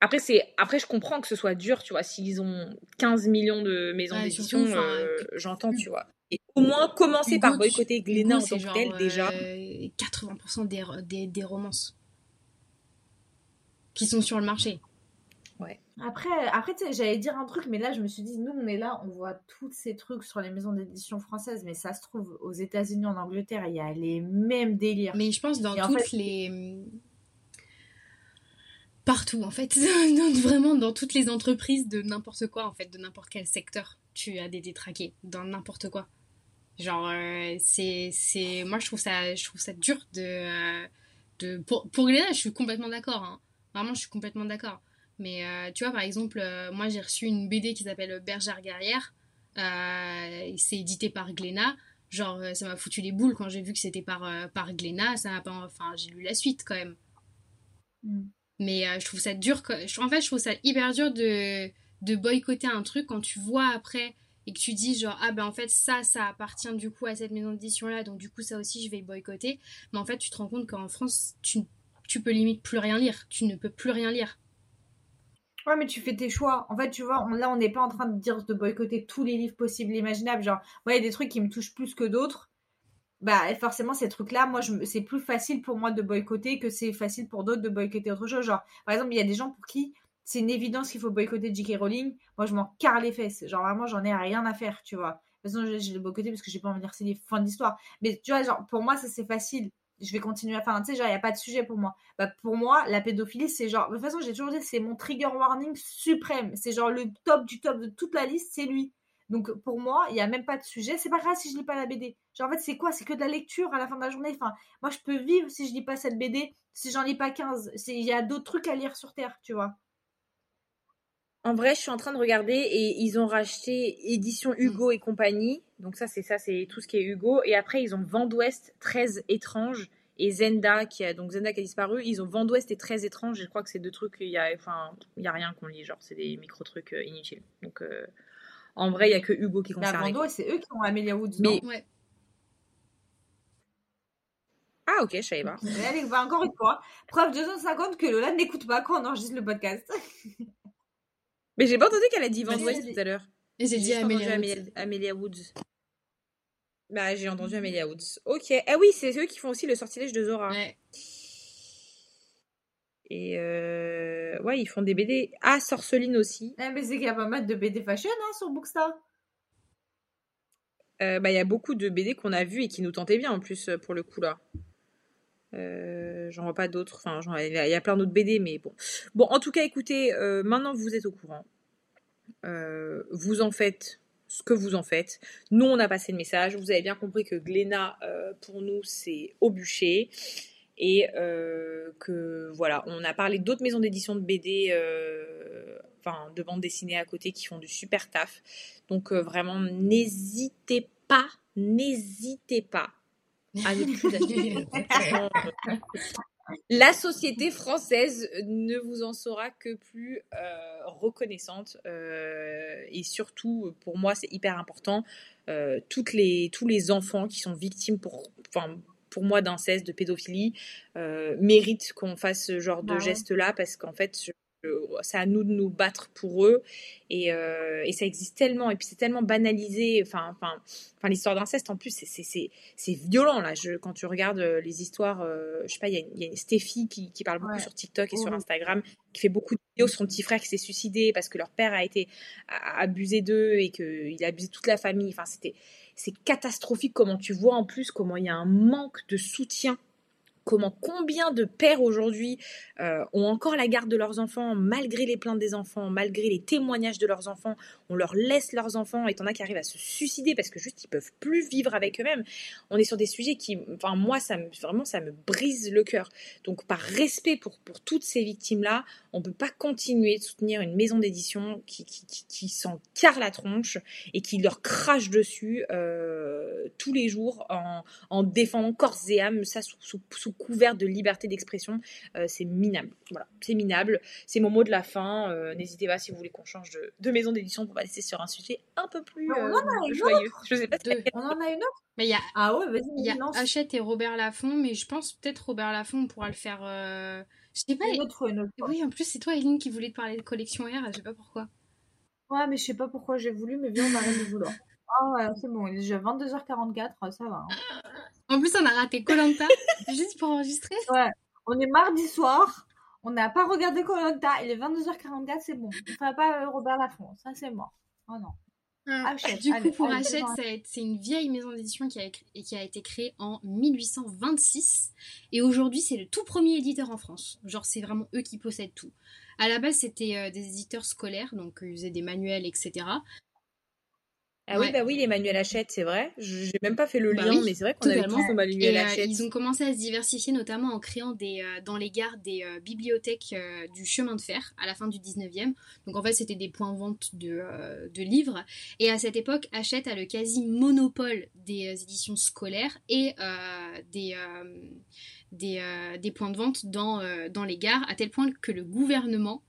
Après, c'est... Après, je comprends que ce soit dur, tu vois. S'ils ont 15 millions de maisons Ouais, d'édition, enfin, euh, j'entends, tu vois. Et au moins, commencer par boycotter Glénat en tant que tel, déjà. euh, 80% des, des, des romances qui sont sur le marché. Après, après j'allais dire un truc, mais là, je me suis dit, nous, on est là, on voit tous ces trucs sur les maisons d'édition françaises, mais ça se trouve, aux États-Unis, en Angleterre, il y a les mêmes délires. Mais je pense dans Et en toutes fait- les. Partout, en fait. (laughs) Vraiment, dans toutes les entreprises de n'importe quoi, en fait, de n'importe quel secteur, tu as des détraqués, dans n'importe quoi. Genre, euh, c'est. c'est... Moi, je trouve ça, je trouve ça dur de. euh, de... Pour, pour Glénat, je suis complètement d'accord. hein. Vraiment, je suis complètement d'accord. Mais euh, tu vois, par exemple, euh, moi, j'ai reçu une BD qui s'appelle Bergère guerrière. Euh, c'est édité par Glénat. Genre, ça m'a foutu les boules quand j'ai vu que c'était par, par Glénat. Ça m'a pas... Enfin, j'ai lu la suite quand même. Mm. Mais je trouve ça dur. En fait, je trouve ça hyper dur de, de boycotter un truc quand tu vois après et que tu dis genre ah ben en fait ça ça appartient du coup à cette maison d'édition là donc du coup ça aussi je vais le boycotter mais en fait tu te rends compte qu'en France tu, tu peux limite plus rien lire tu ne peux plus rien lire Ouais, mais tu fais tes choix. En fait, tu vois, là, on n'est pas en train de dire de boycotter tous les livres possibles et imaginables. Genre, moi, il y a des trucs qui me touchent plus que d'autres. Bah, forcément, ces trucs-là, moi, c'est plus facile pour moi de boycotter que c'est facile pour d'autres de boycotter autre chose. Genre, par exemple, il y a des gens pour qui c'est une évidence qu'il faut boycotter J.K. Rowling. Moi, je m'en carre les fesses. Genre, vraiment, j'en ai rien à faire, tu vois. De toute façon, je, je l'ai boycotté parce que j'ai pas envie de lire ses livres. Fin d'histoire. Mais tu vois, genre, pour moi, ça, c'est facile. Je vais continuer. Enfin, tu sais, genre, il n'y a pas de sujet pour moi. Bah, pour moi, la pédophilie, c'est genre. De toute façon, j'ai toujours dit, c'est mon trigger warning suprême. C'est genre le top du top de toute la liste, c'est lui. Donc, pour moi, il n'y a même pas de sujet. C'est pas grave si je lis pas la BD. Genre, en fait, c'est quoi? C'est que de la lecture à la fin de la journée. Enfin, moi, je peux vivre si je lis pas cette BD, si j'en lis pas 15. C'est- Il y a d'autres trucs à lire sur Terre, tu vois. En vrai, je suis en train de regarder et ils ont racheté édition Hugo et compagnie. Donc ça, c'est ça, c'est tout ce qui est Hugo. Et après, ils ont Vent d'Ouest, 13 étranges et Zenda qui a donc Zenda qui a disparu. Ils ont Vent d'Ouest et 13 étranges. Et je crois que c'est deux trucs. Il y a, enfin, il y a rien qu'on lit. Genre, c'est des micro trucs euh, inutiles. Donc euh, en vrai, il y a que Hugo qui est La concerné. Vando, c'est eux qui ont Amelia Woods. Mais- non? Ouais Ah ok, je savais pas. (laughs) Allez, bah, encore une fois, preuve 250 que Lola n'écoute pas quand on enregistre le podcast. Mais j'ai pas entendu qu'elle a dit Vent Bah, d'Ouest c'est- tout à l'heure. et j'ai dit Amélia, Amélia Woods. Bah, j'ai entendu Amélia Woods. Ok. Ah oui, c'est eux qui font aussi le sortilège de Zora. ouais Et euh... ouais, ils font des BD. Ah, Sorceline aussi. Eh, mais c'est qu'il y a pas mal de BD fashion hein, sur Bookstar. Euh, bah, il y a beaucoup de BD qu'on a vus et qui nous tentaient bien en plus euh, pour le coup là. Euh, j'en vois pas d'autres. Enfin, j'en- il y a il y a plein d'autres BD, mais bon. Bon, en tout cas, écoutez, euh, maintenant vous êtes au courant. Euh, vous en faites ce que vous en faites. Nous, on a passé le message. Vous avez bien compris que Glénat, euh, pour nous, c'est au bûcher. Et euh, que voilà, on a parlé d'autres maisons d'édition de BD, euh, enfin de bande dessinée à côté qui font du super taf. Donc euh, vraiment, n'hésitez pas, n'hésitez pas à ne plus acheter. (laughs) Euh, La société française ne vous en sera que plus euh, reconnaissante euh, et surtout pour moi c'est hyper important euh, toutes les tous les enfants qui sont victimes pour enfin pour moi d'inceste de pédophilie euh, méritent qu'on fasse ce genre Bah de ouais. geste là parce qu'en fait je- c'est à nous de nous battre pour eux. Et, euh, et ça existe tellement. Et puis c'est tellement banalisé. Enfin enfin enfin l'histoire d'inceste en plus c'est violent là. Je, quand tu regardes euh, les histoires euh, je sais pas il y a, une- il y a une Stéphie qui, qui parle beaucoup Ouais. sur TikTok et sur Mhm. Instagram qui fait beaucoup de vidéos sur son petit frère qui s'est suicidé parce que leur père a été a- a abusé d'eux et qu'il a abusé toute la famille. Enfin c'était c'est catastrophique comment tu vois en plus comment il y a un manque de soutien comment combien de pères aujourd'hui euh, ont encore la garde de leurs enfants malgré les plaintes des enfants, malgré les témoignages de leurs enfants, on leur laisse leurs enfants et t'en as qui arrivent à se suicider parce que juste ils peuvent plus vivre avec eux-mêmes. On est sur des sujets qui, enfin moi ça me vraiment ça me brise le cœur. Donc par respect pour pour toutes ces victimes là, on peut pas continuer de soutenir une maison d'édition qui qui, qui, qui s'en carre la tronche et qui leur crache dessus euh, tous les jours en, en défendant corps et âme ça sous, sous couvert de liberté d'expression, euh, c'est minable. Voilà, c'est minable. C'est mon mot de la fin. Euh, N'hésitez pas si vous voulez qu'on change de, de maison d'édition pour passer sur un sujet un peu plus Mais on euh, en a une joyeux. Je sais pas si Deux. On en a une autre Mais il y a, Ah ouais, vas-y, il y a vas-y, lance. Hachette et Robert Laffont, mais je pense peut-être Robert Laffont, on pourra le faire. euh, Je sais pas. Une autre, une autre. Oui, en plus, c'est toi, Eline, qui voulait te parler de collection R, je sais pas pourquoi. Ouais, mais je sais pas pourquoi j'ai voulu, mais viens, on arrête de vouloir. Ah ouais, c'est bon, il est déjà 22h44, ça va. hein. En plus, on a raté Colanta (laughs) juste pour enregistrer. Ouais, on est mardi soir, on n'a pas regardé Colanta, il est 22h44, c'est bon. On fait pas euh, Robert Laffont, ça c'est mort. Oh non. Hachette, Du coup, allez, pour Hachette, c'est une vieille maison d'édition a, qui a été créée en 1826. Et aujourd'hui, c'est le tout premier éditeur en France. Genre, c'est vraiment eux qui possèdent tout. À la base, c'était euh, des éditeurs scolaires, donc euh, ils faisaient des manuels, etc. Ah oui, bah oui, les manuels Hachette, c'est vrai. Je- J'ai même pas fait le Bah lien, oui, mais c'est vrai qu'on avait tous nos manuels euh, Hachette. ils ont commencé à se diversifier, notamment en créant des, euh, dans les gares des euh, bibliothèques euh, du chemin de fer à la fin du 19e. Donc en fait, c'était des points de vente de, euh, de livres. Et à cette époque, Hachette a le quasi-monopole des euh, éditions scolaires et euh, des, euh, des, euh, des points de vente dans, euh, dans les gares, à tel point que le gouvernement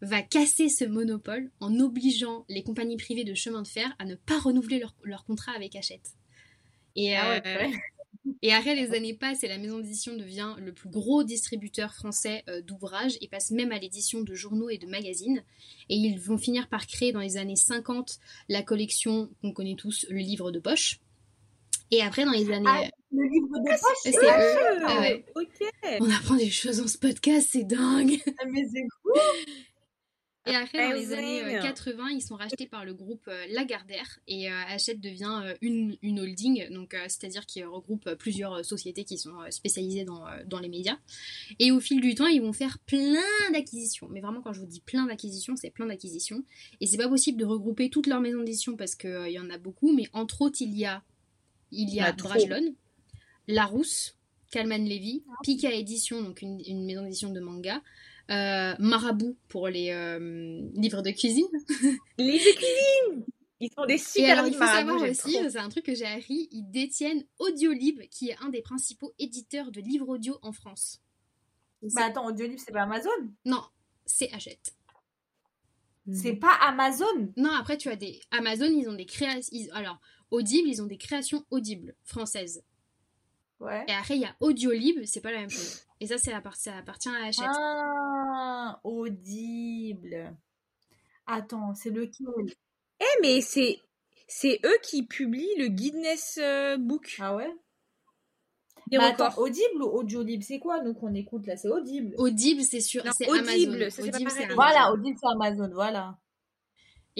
va casser ce monopole en obligeant les compagnies privées de chemin de fer à ne pas renouveler leur, leur contrat avec Hachette. Et, Ah ouais, euh, (laughs) et après, les années passent et la maison d'édition devient le plus gros distributeur français euh, d'ouvrages et passe même à l'édition de journaux et de magazines. Et ils vont finir par créer dans les années 50 la collection qu'on connaît tous, le livre de poche. Et après, dans les années... Ah, Le livre de poche, c'est eux. Ah ouais. On apprend des choses dans ce podcast, c'est dingue Mais c'est cool. (laughs) Et après, dans les années euh, Amazing. 80, ils sont rachetés par le groupe euh, Lagardère et euh, Hachette devient euh, une, une holding, donc euh, c'est-à-dire qui regroupe euh, plusieurs euh, sociétés qui sont euh, spécialisées dans, euh, dans les médias. Et au fil du temps, ils vont faire plein d'acquisitions. Mais vraiment, quand je vous dis plein d'acquisitions, c'est plein d'acquisitions. Et c'est pas possible de regrouper toutes leurs maisons d'édition parce qu'il y en a beaucoup, mais entre autres, il y a, il y a Larousse, Calman Levy, Pika Édition, donc une, une maison d'édition de manga, euh, Marabout pour les euh, livres de cuisine. Les de cuisine Ils font des Et super alors, il livres faut savoir aussi, c'est un truc que j'ai appris, ils détiennent Audiolib, qui est un des principaux éditeurs de livres audio en France. Mais attends, Audiolib, c'est pas Amazon? Non, c'est Hachette. C'est pas Amazon? Non, après, tu as des. Amazon, ils ont des créations. Alors, Audible, ils ont des créations audibles françaises. Ouais. Et après, il y a Audiolib, c'est pas la même chose. Et ça, c'est la part- ça appartient à Hachette. Ah, audible. Attends, c'est lequel? Eh, mais c'est c'est eux qui publient le Guinness euh, Book Ah ouais? Mais attends, records. audible ou audiolib C'est quoi? Nous qu'on écoute là C'est audible. Audible, c'est sur. Non, c'est Audible, Amazon. ça, c'est pas Audible. Amazon. Voilà, audible c'est Amazon, voilà.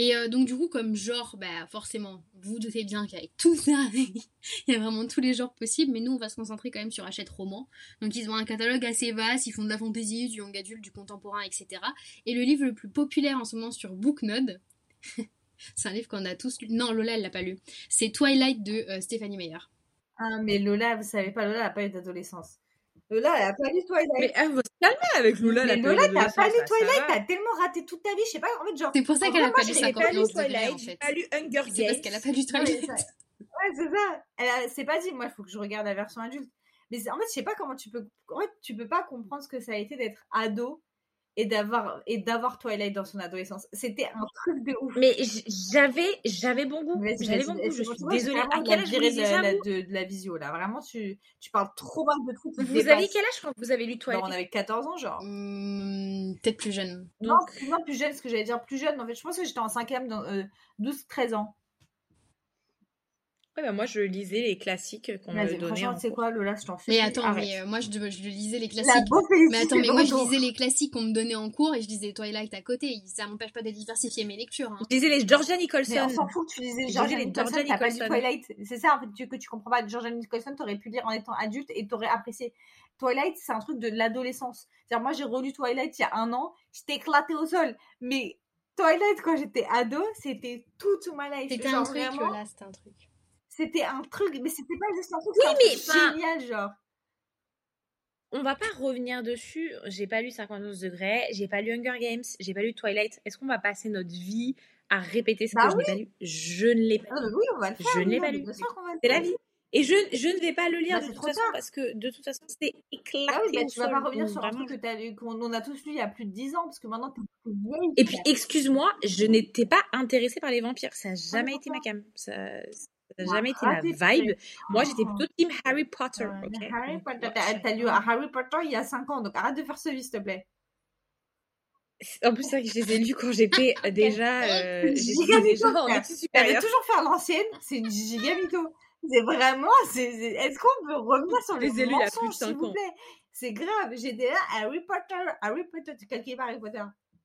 Et euh, donc du coup, comme genre, bah forcément, vous doutez bien qu'avec tout ça, (laughs) il y a vraiment tous les genres possibles, mais nous on va se concentrer quand même sur Hachette Roman. Donc ils ont un catalogue assez vaste, ils font de la fantasy, du young adulte, du contemporain, etc. Et le livre le plus populaire en ce moment sur Booknode, (laughs) c'est un livre qu'on a tous lu. Non, Lola elle l'a pas lu. C'est Twilight de euh, Stéphanie Meyer. Ah, mais Lola, vous savez pas, Lola, elle a pas eu d'adolescence. Lola, elle a pas lu Twilight. Mais elle va se calmer avec Lola. Mais la Lola, t'as pas lu Twilight, t'as tellement raté toute ta vie, je sais pas, en fait, genre. C'est pour ça qu'elle a pas lu J'ai 50 pas lu Twilight, j'ai pas lu Hunger C'est parce Games. qu'elle a pas lu Twilight. Ouais, c'est ça. Elle c'est pas dit, moi, il faut que je regarde la version adulte. Mais en fait, je sais pas comment tu peux. En fait, tu peux pas comprendre ce que ça a été d'être ado et d'avoir et d'avoir Twilight dans son adolescence. C'était un truc de ouf. Mais j'avais j'avais bon goût. J'avais bon goût. Je suis désolée. À quel âge vous de, ça la, vous? de, de la visio là Vraiment, tu, tu parles trop mal de trucs. Vous dépassent. aviez quel âge quand vous avez lu Non, Twilight on avait 14 ans, genre. Hmm, Peut-être plus jeune. Non, Donc, plus- non, plus jeune, ce que j'allais dire plus jeune. En fait, je pense que j'étais en 5ème, dans euh, 12-13 ans. Ouais, bah moi je lisais les classiques qu'on me donnait franchement, en tu sais cours. quoi, Lola, je t'en fais. Mais attends, Arrête. mais euh, moi je, je lisais les La classiques. beauté Mais attends, mais moi je lisais les classiques qu'on me donnait en cours et je lisais Twilight à côté. Ça m'empêche pas de diversifier mes lectures. hein. Je lisais les Georgia Mais Nicholson. on s'en fout que tu lisais Georgia Nicholson, Georgia t'as pas lu Nicholson. Twilight. C'est ça en fait tu- que tu comprends pas. Georgia Nicholson, t'aurais pu lire en étant adulte et t'aurais apprécié. Twilight, c'est un truc de l'adolescence. C'est-à-dire, moi j'ai relu Twilight il y a un an, j'étais éclatée au sol. Mais Twilight, quand j'étais ado, c'était tout to my life. C'était un truc, vraiment, là, c'était un truc. C'était un truc, mais c'était pas juste un truc, Oui, c'était mais, enfin, génial, genre. On va pas revenir dessus. J'ai pas lu 51 degrés, j'ai pas lu Hunger Games, j'ai pas lu Twilight. Est-ce qu'on va passer notre vie à répéter ce Bah que je n'ai pas lu? Je ne l'ai pas Ah, bah oui, on va le faire. Je ne l'ai pas lu. C'est la vie. Et je, je ne vais pas le lire Bah, de toute façon tard. parce que de toute façon c'est éclaté Ah oui, bah, tu vas pas revenir sur un vraiment, truc que lu- qu'on on a tous lu il y a plus de 10 ans, parce que maintenant t'es plus vieille. Et puis, excuse-moi, je n'étais pas intéressée par les vampires. Ça n'a jamais été ma cam. Ça n'a jamais été ma raté, vibe? Moi, j'étais plutôt team Harry Potter. Ouais, ok? Mais Harry Potter, t'as lu Harry Potter il y a 5 ans, donc arrête de faire ce s'il te plaît. En plus, c'est vrai que je les ai lus quand j'étais euh, (laughs) déjà, euh, Giga déjà en toujours faire l'ancienne, c'est giga mytho. C'est vraiment, est-ce qu'on peut revenir sur les les ai lus il y a plus de mensonges, s'il vous plaît? C'est grave, j'étais là, Harry Potter, Harry Potter, tu calcules pas Harry Potter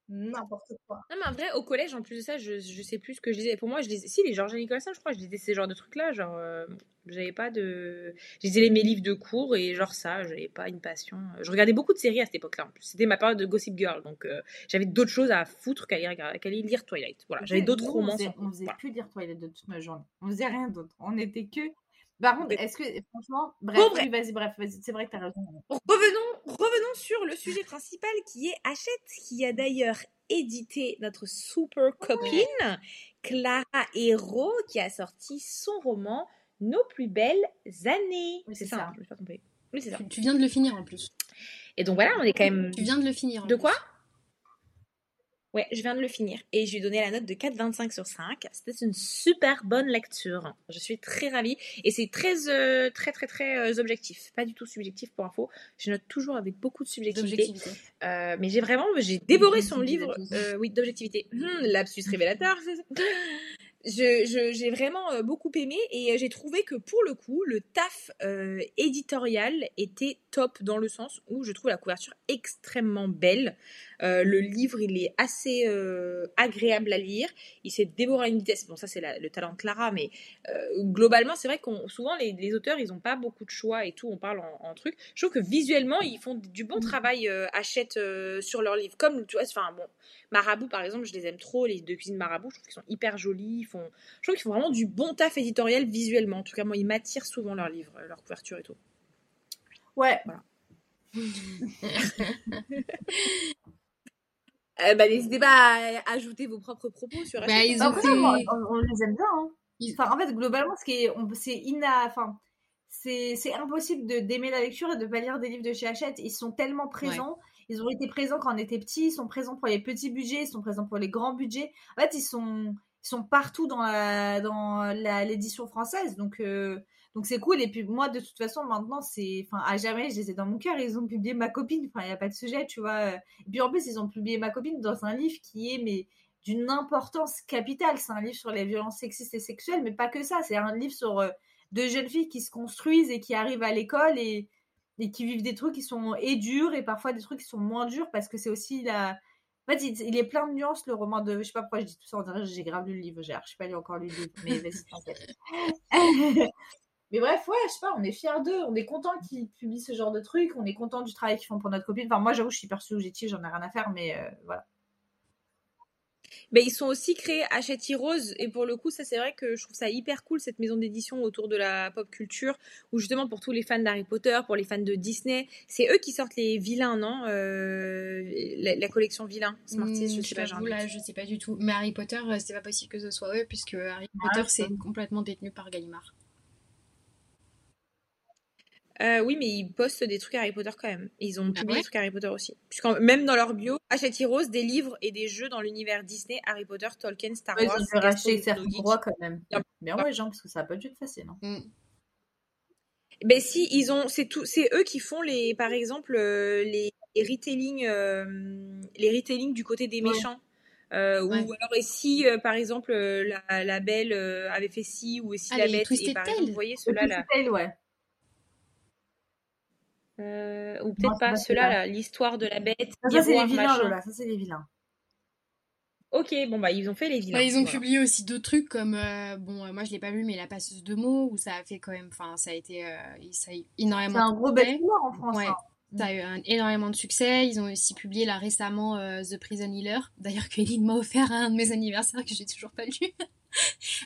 N'importe quoi. Non, mais en vrai, au collège, en plus de ça, je, je sais plus ce que je disais. Pour moi, je lisais. Si, les Georgia Nicholson, je crois, je lisais ces genres de trucs-là. Genre, euh, j'avais pas de. Je lisais les- mes livres de cours et genre ça, j'avais pas une passion. Je regardais beaucoup de séries à cette époque-là en plus. C'était ma période de Gossip Girl. Donc, euh, j'avais d'autres choses à foutre qu'à lire, qu'à lire- lire Twilight. Voilà, j'avais d'autres Nous, on romans. faisait, on faisait voilà. que dire Twilight de toute notre journée. On faisait rien d'autre. On était que. Par contre, est-ce que, franchement, bref, Bon, bref. oui, vas-y, bref, vas-y, c'est vrai que t'as raison. Revenons, revenons sur le sujet principal qui est Hachette, qui a d'ailleurs édité notre super copine, Clara Hérault, qui a sorti son roman Nos plus belles années. Oui, c'est ça, ça. je me suis pas trompée. Oui, c'est ça. Tu, viens de le finir en plus. Et donc voilà, on est quand même. Tu viens de le finir. en De plus. Ouais, je viens de le finir et je lui ai donné la note de 4,25 sur 5. C'était une super bonne lecture. Je suis très ravie et c'est très, euh, très, très, très euh, objectif. Pas du tout subjectif pour info. Je note toujours avec beaucoup de subjectivité. Euh, mais j'ai vraiment, j'ai dévoré son livre. D'objectivité. oui, d'objectivité. Hum, lapsus révélateur. (laughs) Je, je- j'ai vraiment euh, beaucoup aimé et euh, j'ai trouvé que pour le coup, le taf euh, éditorial était top dans le sens où je trouve la couverture extrêmement belle. Euh, le livre, il est assez euh, agréable à lire. Il s'est dévoré à une vitesse. Bon, ça, c'est le talent de Clara, mais globalement, c'est vrai qu'on souvent les, les auteurs, ils n'ont pas beaucoup de choix et tout. On parle en, en trucs. Je trouve que visuellement, ils font du bon travail. Euh, achètent sur leurs livres, comme tu vois. Enfin bon, Marabout, par exemple, je les aime trop. Les deux cuisines Marabout, je trouve qu'ils sont hyper jolis. Font, je trouve qu'ils font vraiment du bon taf éditorial visuellement. En tout cas, moi, ils m'attirent souvent leurs livres, euh, leur couverture et tout. Ouais. (laughs) Euh, bah, n'hésitez pas à ajouter vos propres propos sur Bah, ils ont après, fait- on, les aime bien. Hein. Enfin, en fait, globalement, ce qui est, c'est ina, enfin, c'est, c'est impossible de d'aimer la lecture et de pas lire des livres de chez Hachette. Ils sont tellement présents. Ils ont été présents quand on était petits. Ils sont présents pour les petits budgets. Ils sont présents pour les grands budgets. En fait, ils sont, ils sont partout dans la, dans l'édition française. Donc, euh, donc c'est cool. Et puis moi, de toute façon, maintenant, c'est, enfin, à jamais, je les ai dans mon cœur. Ils ont publié ma copine. Enfin, il y a pas de sujet, tu vois. Et puis en plus, ils ont publié ma copine dans un livre qui est, mais d'une importance capitale. C'est un livre sur les violences sexistes et sexuelles, mais pas que ça. C'est un livre sur euh, deux jeunes filles qui se construisent et qui arrivent à l'école et, et qui vivent des trucs qui sont et durs et parfois des trucs qui sont moins durs parce que c'est aussi la. En fait, il, il est plein de nuances le roman de. Je sais pas pourquoi je dis tout ça, on dirait j'ai grave lu le livre. J'ai pas lu encore lu le livre, mais vas-y, t'inquiète. (laughs) Mais bref, ouais, je sais pas, on est fiers d'eux, on est content qu'ils publient ce genre de trucs, on est content du travail qu'ils font pour notre copine. Enfin, moi, j'avoue, je suis hyper subjective, j'en ai rien à faire, mais euh, voilà. Mais ils sont aussi créés Hachette Heroes et pour le coup ça c'est vrai que je trouve ça hyper cool cette maison d'édition autour de la pop culture où justement pour tous les fans d'Harry Potter, pour les fans de Disney, c'est eux qui sortent les vilains non Euh, la, la collection vilains Smarties, Hmm, je sais pas. doute. là, je sais pas du tout. Mais Harry Potter, euh, c'est pas possible que ce soit eux, puisque Harry Ah, Potter, c'est complètement détenu par Gallimard. Euh, oui mais ils postent des trucs Harry Potter quand même. Ils ont publié ouais des trucs Harry Potter aussi. Puisqu'en même dans leur bio, Hachette Heroes des livres et des jeux dans l'univers Disney, Harry Potter, Tolkien, Star Ouais, ils Wars. ont dû Gaston, racheter certains Geek. droits quand même. Bien ouais, Jean, parce que ça a pas dû être facile. hein. Hmm. Ben si, ils ont, c'est tout, c'est eux qui font les, par exemple, euh, les, les retelling, euh, les retelling du côté des Ouais. méchants. Euh, Ouais. Ou alors, et si, euh, par exemple, euh, la, la belle euh, avait fait ci, ou si Ah, la les bête, et par exemple, vous voyez ceux-là, là, Twisted Tale, ouais. Euh, ou peut-être pas pas ceux-là, ceux-là. là, l'histoire de la bête, Ça, ça, c'est les vilains, machin. Lola. Ça, c'est les vilains. Ok, bon, bah, ils ont fait les vilains. Ils ont voilà. publié aussi d'autres trucs comme euh, bon euh, moi je l'ai pas lu mais la passeuse de mots où ça a fait quand même enfin ça a été euh, ça a eu énormément C'est un de gros en France. Ouais. hein. Ça a eu un- énormément de succès. Ils ont aussi publié là récemment euh, The Prison Healer. D'ailleurs, Eline m'a offert à un de mes anniversaires que j'ai toujours pas lu. (laughs)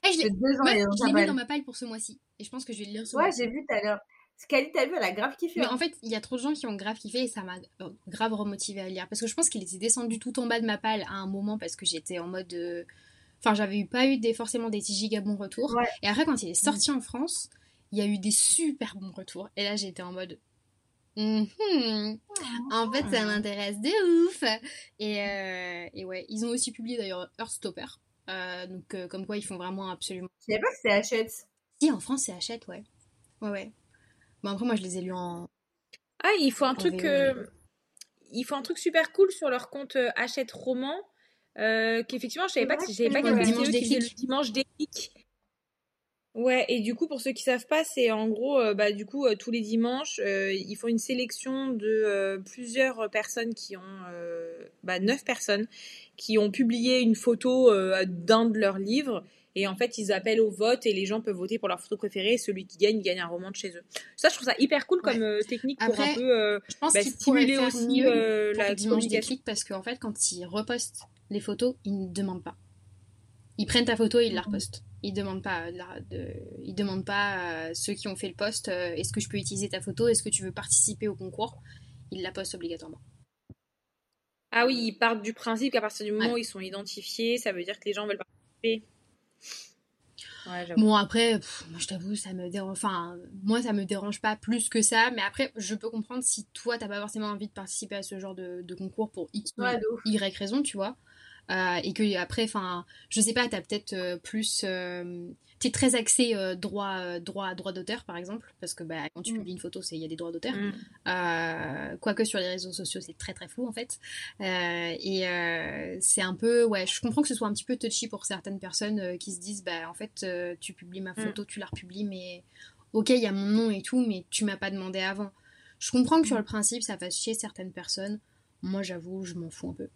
Je l'ai et on je l'ai mis dans ma palle pour ce mois-ci. Et je pense que je vais le lire ce Ouais, j'ai vu tout à l'heure. Scali, t'as vu, elle a grave kiffé. Mais hein. en fait, il y a trop de gens qui ont grave kiffé et ça m'a euh, grave remotivé à lire. Parce que je pense qu'il était descendu tout en bas de ma palle à un moment parce que j'étais en mode. euh, Enfin, j'avais eu pas eu des, forcément des giga bons retours. Ouais. Et après, quand il est sorti en France, il y a eu des super bons retours. Et là, j'étais en mode. Mhm. En fait, ça m'intéresse de ouf. Et, euh, et ouais, ils ont aussi publié d'ailleurs Heartstopper. Euh, donc, euh, comme quoi, ils font vraiment absolument. Je savais pas que c'était Hachette. Si, en France, c'est Hachette, ouais. Ouais, ouais. Bon, après, moi, je les ai lus en. Ah, il faut un En truc, euh, il faut un truc super cool sur leur compte euh, Hachette Roman. Euh, qu'effectivement, je savais pas, que- je savais pas qu'il y avait le un dimanche vidéo qui faisait déclic. le dimanche déclic. Ouais, et du coup, pour ceux qui savent pas, c'est en gros, euh, bah, du coup, euh, tous les dimanches, euh, ils font une sélection de euh, plusieurs personnes qui ont, euh, bah, neuf personnes, qui ont publié une photo euh, d'un de leurs livres. Et en fait, ils appellent au vote et les gens peuvent voter pour leur photo préférée. Et celui qui gagne, il gagne un roman de chez eux. Ça, je trouve ça hyper cool comme euh, technique pour un peu euh, Je pense bah, stimuler aussi mieux euh, la le dimanche communication. déclic parce qu'en fait, quand ils repostent les photos, ils ne demandent pas. Ils prennent ta photo et ils la repostent. Ils demandent pas, de la- de- ils demandent pas à ceux qui ont fait le post euh, est-ce que je peux utiliser ta photo, est-ce que tu veux participer au concours? Ils la postent obligatoirement. Ah oui, ils partent du principe qu'à partir du moment Ouais. où ils sont identifiés, ça veut dire que les gens veulent participer. Ouais. Bon après, pff, moi je t'avoue, ça me dérange. Enfin, moi ça me dérange pas plus que ça. Mais après, je peux comprendre si toi t'as pas forcément envie de participer à ce genre de, de concours pour X ou Ouais. Y raison, tu vois. Euh, et que après, enfin, je sais pas, t'as peut-être euh, plus, t'es très axé euh, droit, euh, droit, droit d'auteur par exemple, parce que bah, quand tu Mm. publies une photo, c'est il y a des droits d'auteur. Mm. Euh, quoique sur les réseaux sociaux, c'est très très flou en fait. Euh, et euh, c'est un peu, ouais, je comprends que ce soit un petit peu touchy pour certaines personnes euh, qui se disent, bah en fait, euh, tu publies ma photo, tu la republies, mais ok, il y a mon nom et tout, mais tu m'as pas demandé avant. Je comprends que sur le principe, ça fasse chier certaines personnes. Moi, j'avoue, je m'en fous un peu.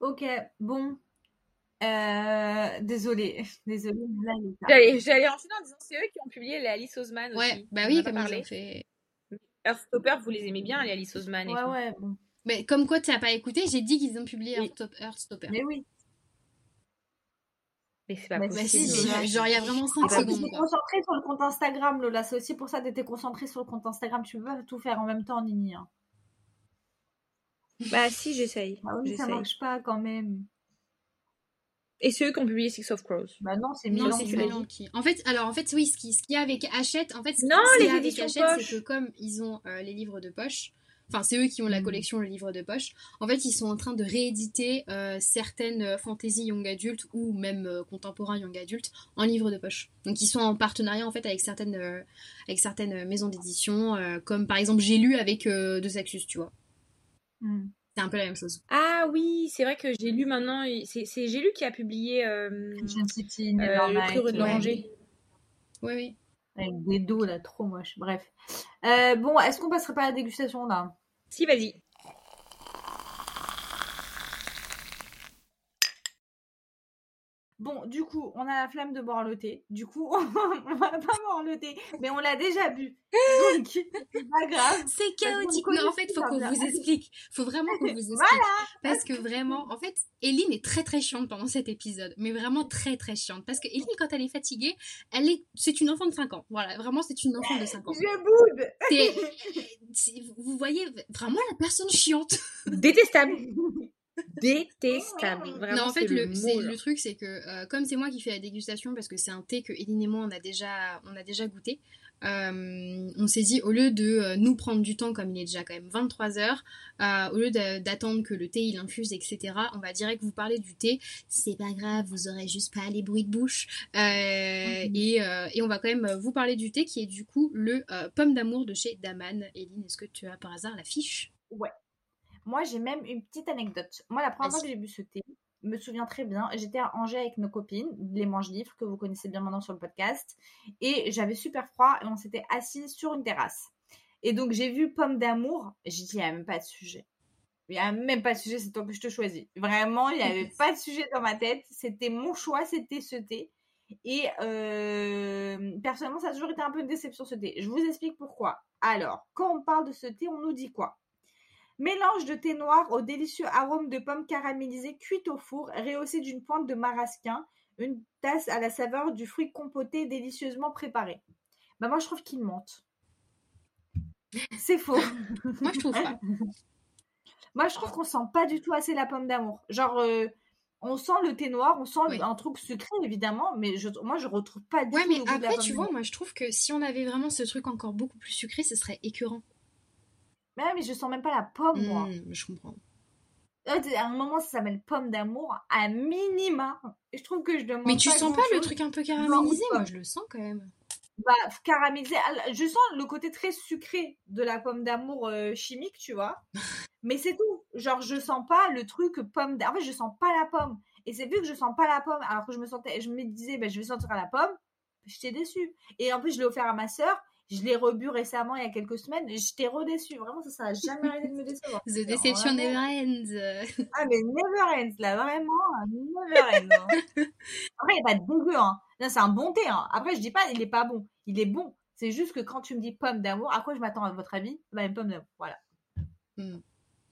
Ok, bon. Euh, désolée. (laughs) Désolée. J'allais, j'allais enchaîner en disant c'est eux qui ont publié les Alice Oseman Ouais, aussi. bah oui, a pas comme parlé. fait. Heartstopper, vous les aimez bien, les Alice Oseman et Ouais, tout. ouais, bon. Mais comme quoi, tu n'as pas écouté, j'ai dit qu'ils ont publié Oui. Heartstopper. Mais oui. Mais c'est pas Mais Bah possible. si, Lola. mais genre il y a vraiment 5 Ah, secondes. t'étais quoi. concentrée sur le compte Instagram, Lola. C'est aussi pour ça que t'étais concentrée sur le compte Instagram. Tu peux pas tout faire en même temps, Nini. hein. Bah si, j'essaye. Bah oui, ça marche pas quand même. Et c'est eux qui ont publié Six of Crows. Bah non, c'est Milan. Milan qui. En fait, alors en fait, oui, ce qui- ce qu'il y a avec Hachette, en fait, ce Non, ce qu'il y les a avec Hachette, c'est que comme ils ont euh, les livres de poche, enfin c'est eux qui ont la Mm. collection le livre de poche. En fait, ils sont en train de rééditer euh, certaines euh, fantasy young adult ou même euh, contemporains young adult en livre de poche. Donc ils sont en partenariat en fait avec certaines euh, avec certaines maisons d'édition, euh, comme par exemple j'ai lu avec euh, De Saxus, tu vois. Hmm. C'est un peu la même chose. Ah oui, c'est vrai que j'ai lu maintenant. C'est, c'est j'ai lu qui a publié euh, City, euh, Le. Prix de l'Oranger. Oui, oui. Avec des dos là, trop moche. Bref. Euh, bon, est-ce qu'on passerait pas à la dégustation là? Si, vas-y. Bon, du coup, on a la flemme de boire le thé. Du coup, (laughs) on va pas boire le thé, mais on l'a déjà bu. Donc, (laughs) c'est pas grave. C'est chaotique. Non, en fait, faut qu'on vous explique. Faut vraiment qu'on vous explique. Voilà. Parce que vraiment, en fait, Eline est très très chiante pendant cet épisode. Mais vraiment très très chiante. Parce que Eline, quand elle est fatiguée, elle est, c'est une enfant de 5 ans. Voilà, vraiment, c'est une enfant de 5 ans. Je boude. Vous voyez vraiment la personne chiante. Détestable. (laughs) Détestable. Vraiment, non, en fait, le, truc, c'est que euh, comme c'est moi qui fais la dégustation, parce que c'est un thé que Eline et moi, on a déjà, on a déjà goûté, euh, on s'est dit, au lieu de euh, nous prendre du temps, comme il est déjà quand même 23 heures, euh, au lieu d'attendre que le thé il infuse, etc., on va direct vous parler du thé. C'est pas grave, vous aurez juste pas les bruits de bouche. Euh, et, euh, et on va quand même vous parler du thé qui est du coup le euh, pomme d'amour de chez Daman. Eline, est-ce que tu as par hasard la fiche Moi, moi, j'ai même une petite anecdote. Moi, la première fois que j'ai bu ce thé, je me souviens très bien, j'étais à Angers avec nos copines, les mange-livres, que vous connaissez bien maintenant sur le podcast, et j'avais super froid, et on s'était assis sur une terrasse. Et donc, j'ai vu Pomme d'amour, j'ai dit, il n'y a même pas de sujet. Il n'y a même pas de sujet, c'est toi que je te choisis. Vraiment, il n'y avait (laughs) pas de sujet dans ma tête. C'était mon choix, c'était ce thé. Et euh, personnellement, ça a toujours été un peu une déception ce thé. Je vous explique pourquoi. Alors, quand on parle de ce thé, on nous dit quoi? Mélange de thé noir au délicieux arôme de pommes caramélisées cuites au four, rehaussé d'une pointe de marasquin, une tasse à la saveur du fruit compoté délicieusement préparé. Bah moi, je trouve qu'il mentent. C'est faux. (laughs) Moi, je trouve pas. (laughs) Moi, je trouve qu'on sent pas du tout assez la pomme d'amour. Genre, euh, on sent le thé noir, on sent Oui. un truc sucré, évidemment, mais je, moi, je retrouve pas du Ouais, tout mais le goût de la après, pomme tu vois, moi, je trouve que si on avait vraiment ce truc encore beaucoup plus sucré, ce serait écœurant. Mais, ouais, mais je sens même pas la pomme, moi. Hmm, je comprends. Euh, À un moment, ça s'appelle pomme d'amour, à minima. Et je trouve que je demande Mais tu pas sens pas le truc un peu caramélisé? Moi, je le sens quand même. Bah, caramélisé. Ah, Je sens le côté très sucré de la pomme d'amour euh, chimique, tu vois. (laughs) Mais c'est tout. Genre, je sens pas le truc pomme d'amour. En fait, je sens pas la pomme. Et c'est vu que je sens pas la pomme, alors que je me sentais, je me disais, bah, je vais sentir la pomme. J'étais déçue. Et en plus, je l'ai offert à ma sœur. Je l'ai rebu récemment, il y a quelques semaines. J'étais redéçue. Vraiment, ça, ça a jamais arrêté de me décevoir. (laughs) The Deception Never Ends. (laughs) Ah, mais never ends, là, vraiment, never ends. hein. (laughs) Après, il n'y a pas de dégueu, hein. C'est un bon thé, hein. Après, je dis pas, il est pas bon. Il est bon. C'est juste que quand tu me dis pomme d'amour, à quoi je m'attends à votre avis? Bah, une pomme d'amour, voilà.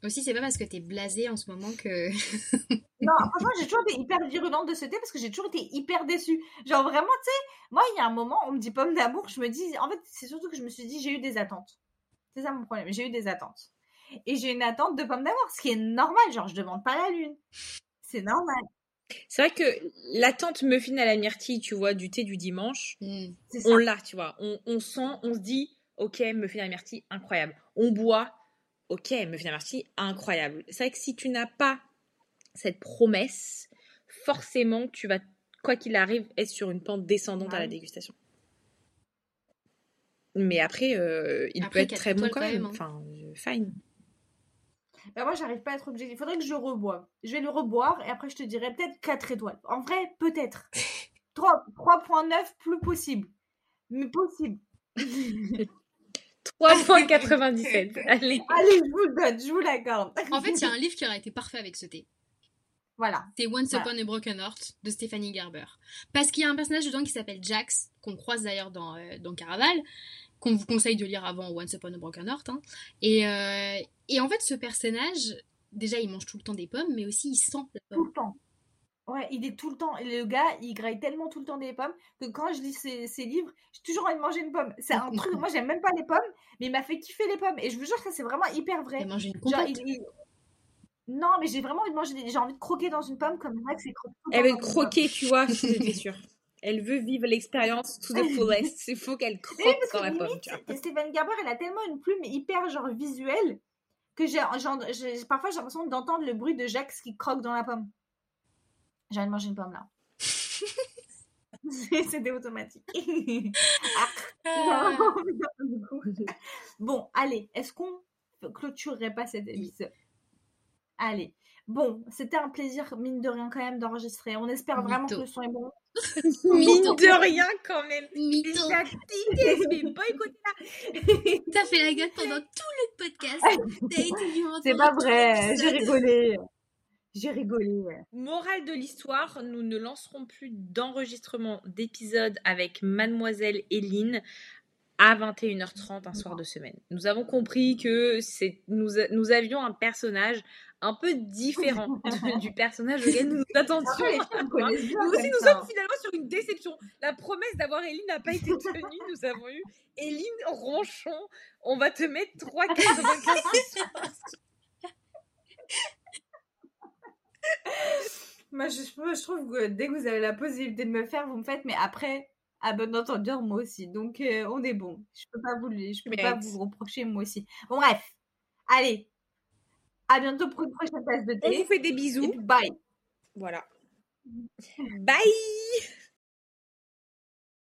Aussi, c'est pas parce que t'es blasé en ce moment que. (laughs) Non, franchement, j'ai toujours été hyper virulente de ce thé parce que j'ai toujours été hyper déçue. Genre, vraiment, tu sais, moi, il y a un moment, on me dit pomme d'amour, je me dis, en fait, c'est surtout que je me suis dit, j'ai eu des attentes. C'est ça mon problème, j'ai eu des attentes. Et j'ai une attente de pomme d'amour, ce qui est normal, genre, je demande pas la lune. C'est normal. C'est vrai que l'attente muffin à la myrtille, tu vois, du thé du dimanche. C'est ça. on l'a, tu vois. On, on sent, on se dit, ok, muffin à la myrtille, incroyable. On boit, ok, la myrtille, incroyable. C'est vrai que si tu n'as pas cette promesse, forcément, tu vas, quoi qu'il arrive, être sur une pente descendante à la dégustation. Mais après, euh, il Après, peut être très bon quand même. même, hein. Enfin, euh, fine. Bah, moi, j'arrive pas à être objectif. Il faudrait que je le reboive. Je vais le reboire et après, je te dirai peut-être 4 étoiles. En vrai, peut-être. (laughs) 3 3.9 plus possible. Mais possible. (laughs) 3,97. (laughs) Allez. Allez, je vous le donne, je vous l'accorde. En fait, il y a un livre qui aurait été parfait avec ce thé. Voilà. C'est Once Voilà. Upon a Broken Heart de Stephanie Gerber. Parce qu'il y a un personnage dedans qui s'appelle Jax, qu'on croise d'ailleurs dans, euh, dans Caraval, qu'on vous conseille de lire avant Once Upon a Broken Heart. hein. Et, euh, et en fait, ce personnage, déjà, il mange tout le temps des pommes, mais aussi il sent la Tout pomme. le temps. Ouais, il est tout le temps. Le gars, il graille tellement tout le temps des pommes que quand je lis ses, ses livres, j'ai toujours envie de manger une pomme. C'est un truc. Moi, j'aime même pas les pommes, mais il m'a fait kiffer les pommes. Et je vous jure que ça, c'est vraiment hyper vrai. Genre, il- il- Non, mais j'ai vraiment envie de manger. des- J'ai envie de croquer dans une pomme comme Max et croquer. Elle veut croquer, tu vois, (laughs) j'étais sûre. Elle veut vivre l'expérience to the fullest. Il faut qu'elle (laughs) oui, croque parce dans que la pomme. tu. Stéphane Gerber, elle a tellement une plume hyper genre visuelle que j'ai, parfois j'ai l'impression d'entendre le bruit de Jacques qui croque dans la pomme. J'ai envie de manger une pomme là. (laughs) C'était automatique. Ah, bon, allez, est-ce qu'on clôturerait pas cet épisode? Allez. Bon, c'était un plaisir, mine de rien, quand même, d'enregistrer. On espère vraiment que le son est bon. (laughs) Mine de rien quand même. Là. T'as fait la gueule pendant tout le podcast. T'as été vivante C'est pas vrai, j'ai rigolé. J'ai rigolé. Morale de l'histoire, nous ne lancerons plus d'enregistrement d'épisodes avec Mademoiselle Hélène à 21h30 un soir de semaine. Nous avons compris que c'est nous, nous avions un personnage un peu différent (laughs) de- du personnage auquel nous nous attendions. Nous aussi, nous ça. sommes finalement sur une déception. La promesse d'avoir Eline n'a pas été tenue. Nous avons eu Eline Ronchon. On va te mettre 3,95 ce soir. (laughs) Moi, je, moi, je trouve que dès que vous avez la possibilité de me faire, vous me faites, mais après, à bon entendeur, moi aussi. Donc, euh, on est bon. Je peux pas vous, je peux pas vous reprocher, moi aussi. Bon, bref. Allez. À bientôt pour une prochaine tasse de On thé. vous fait des bisous. puis, bye. Voilà. Bye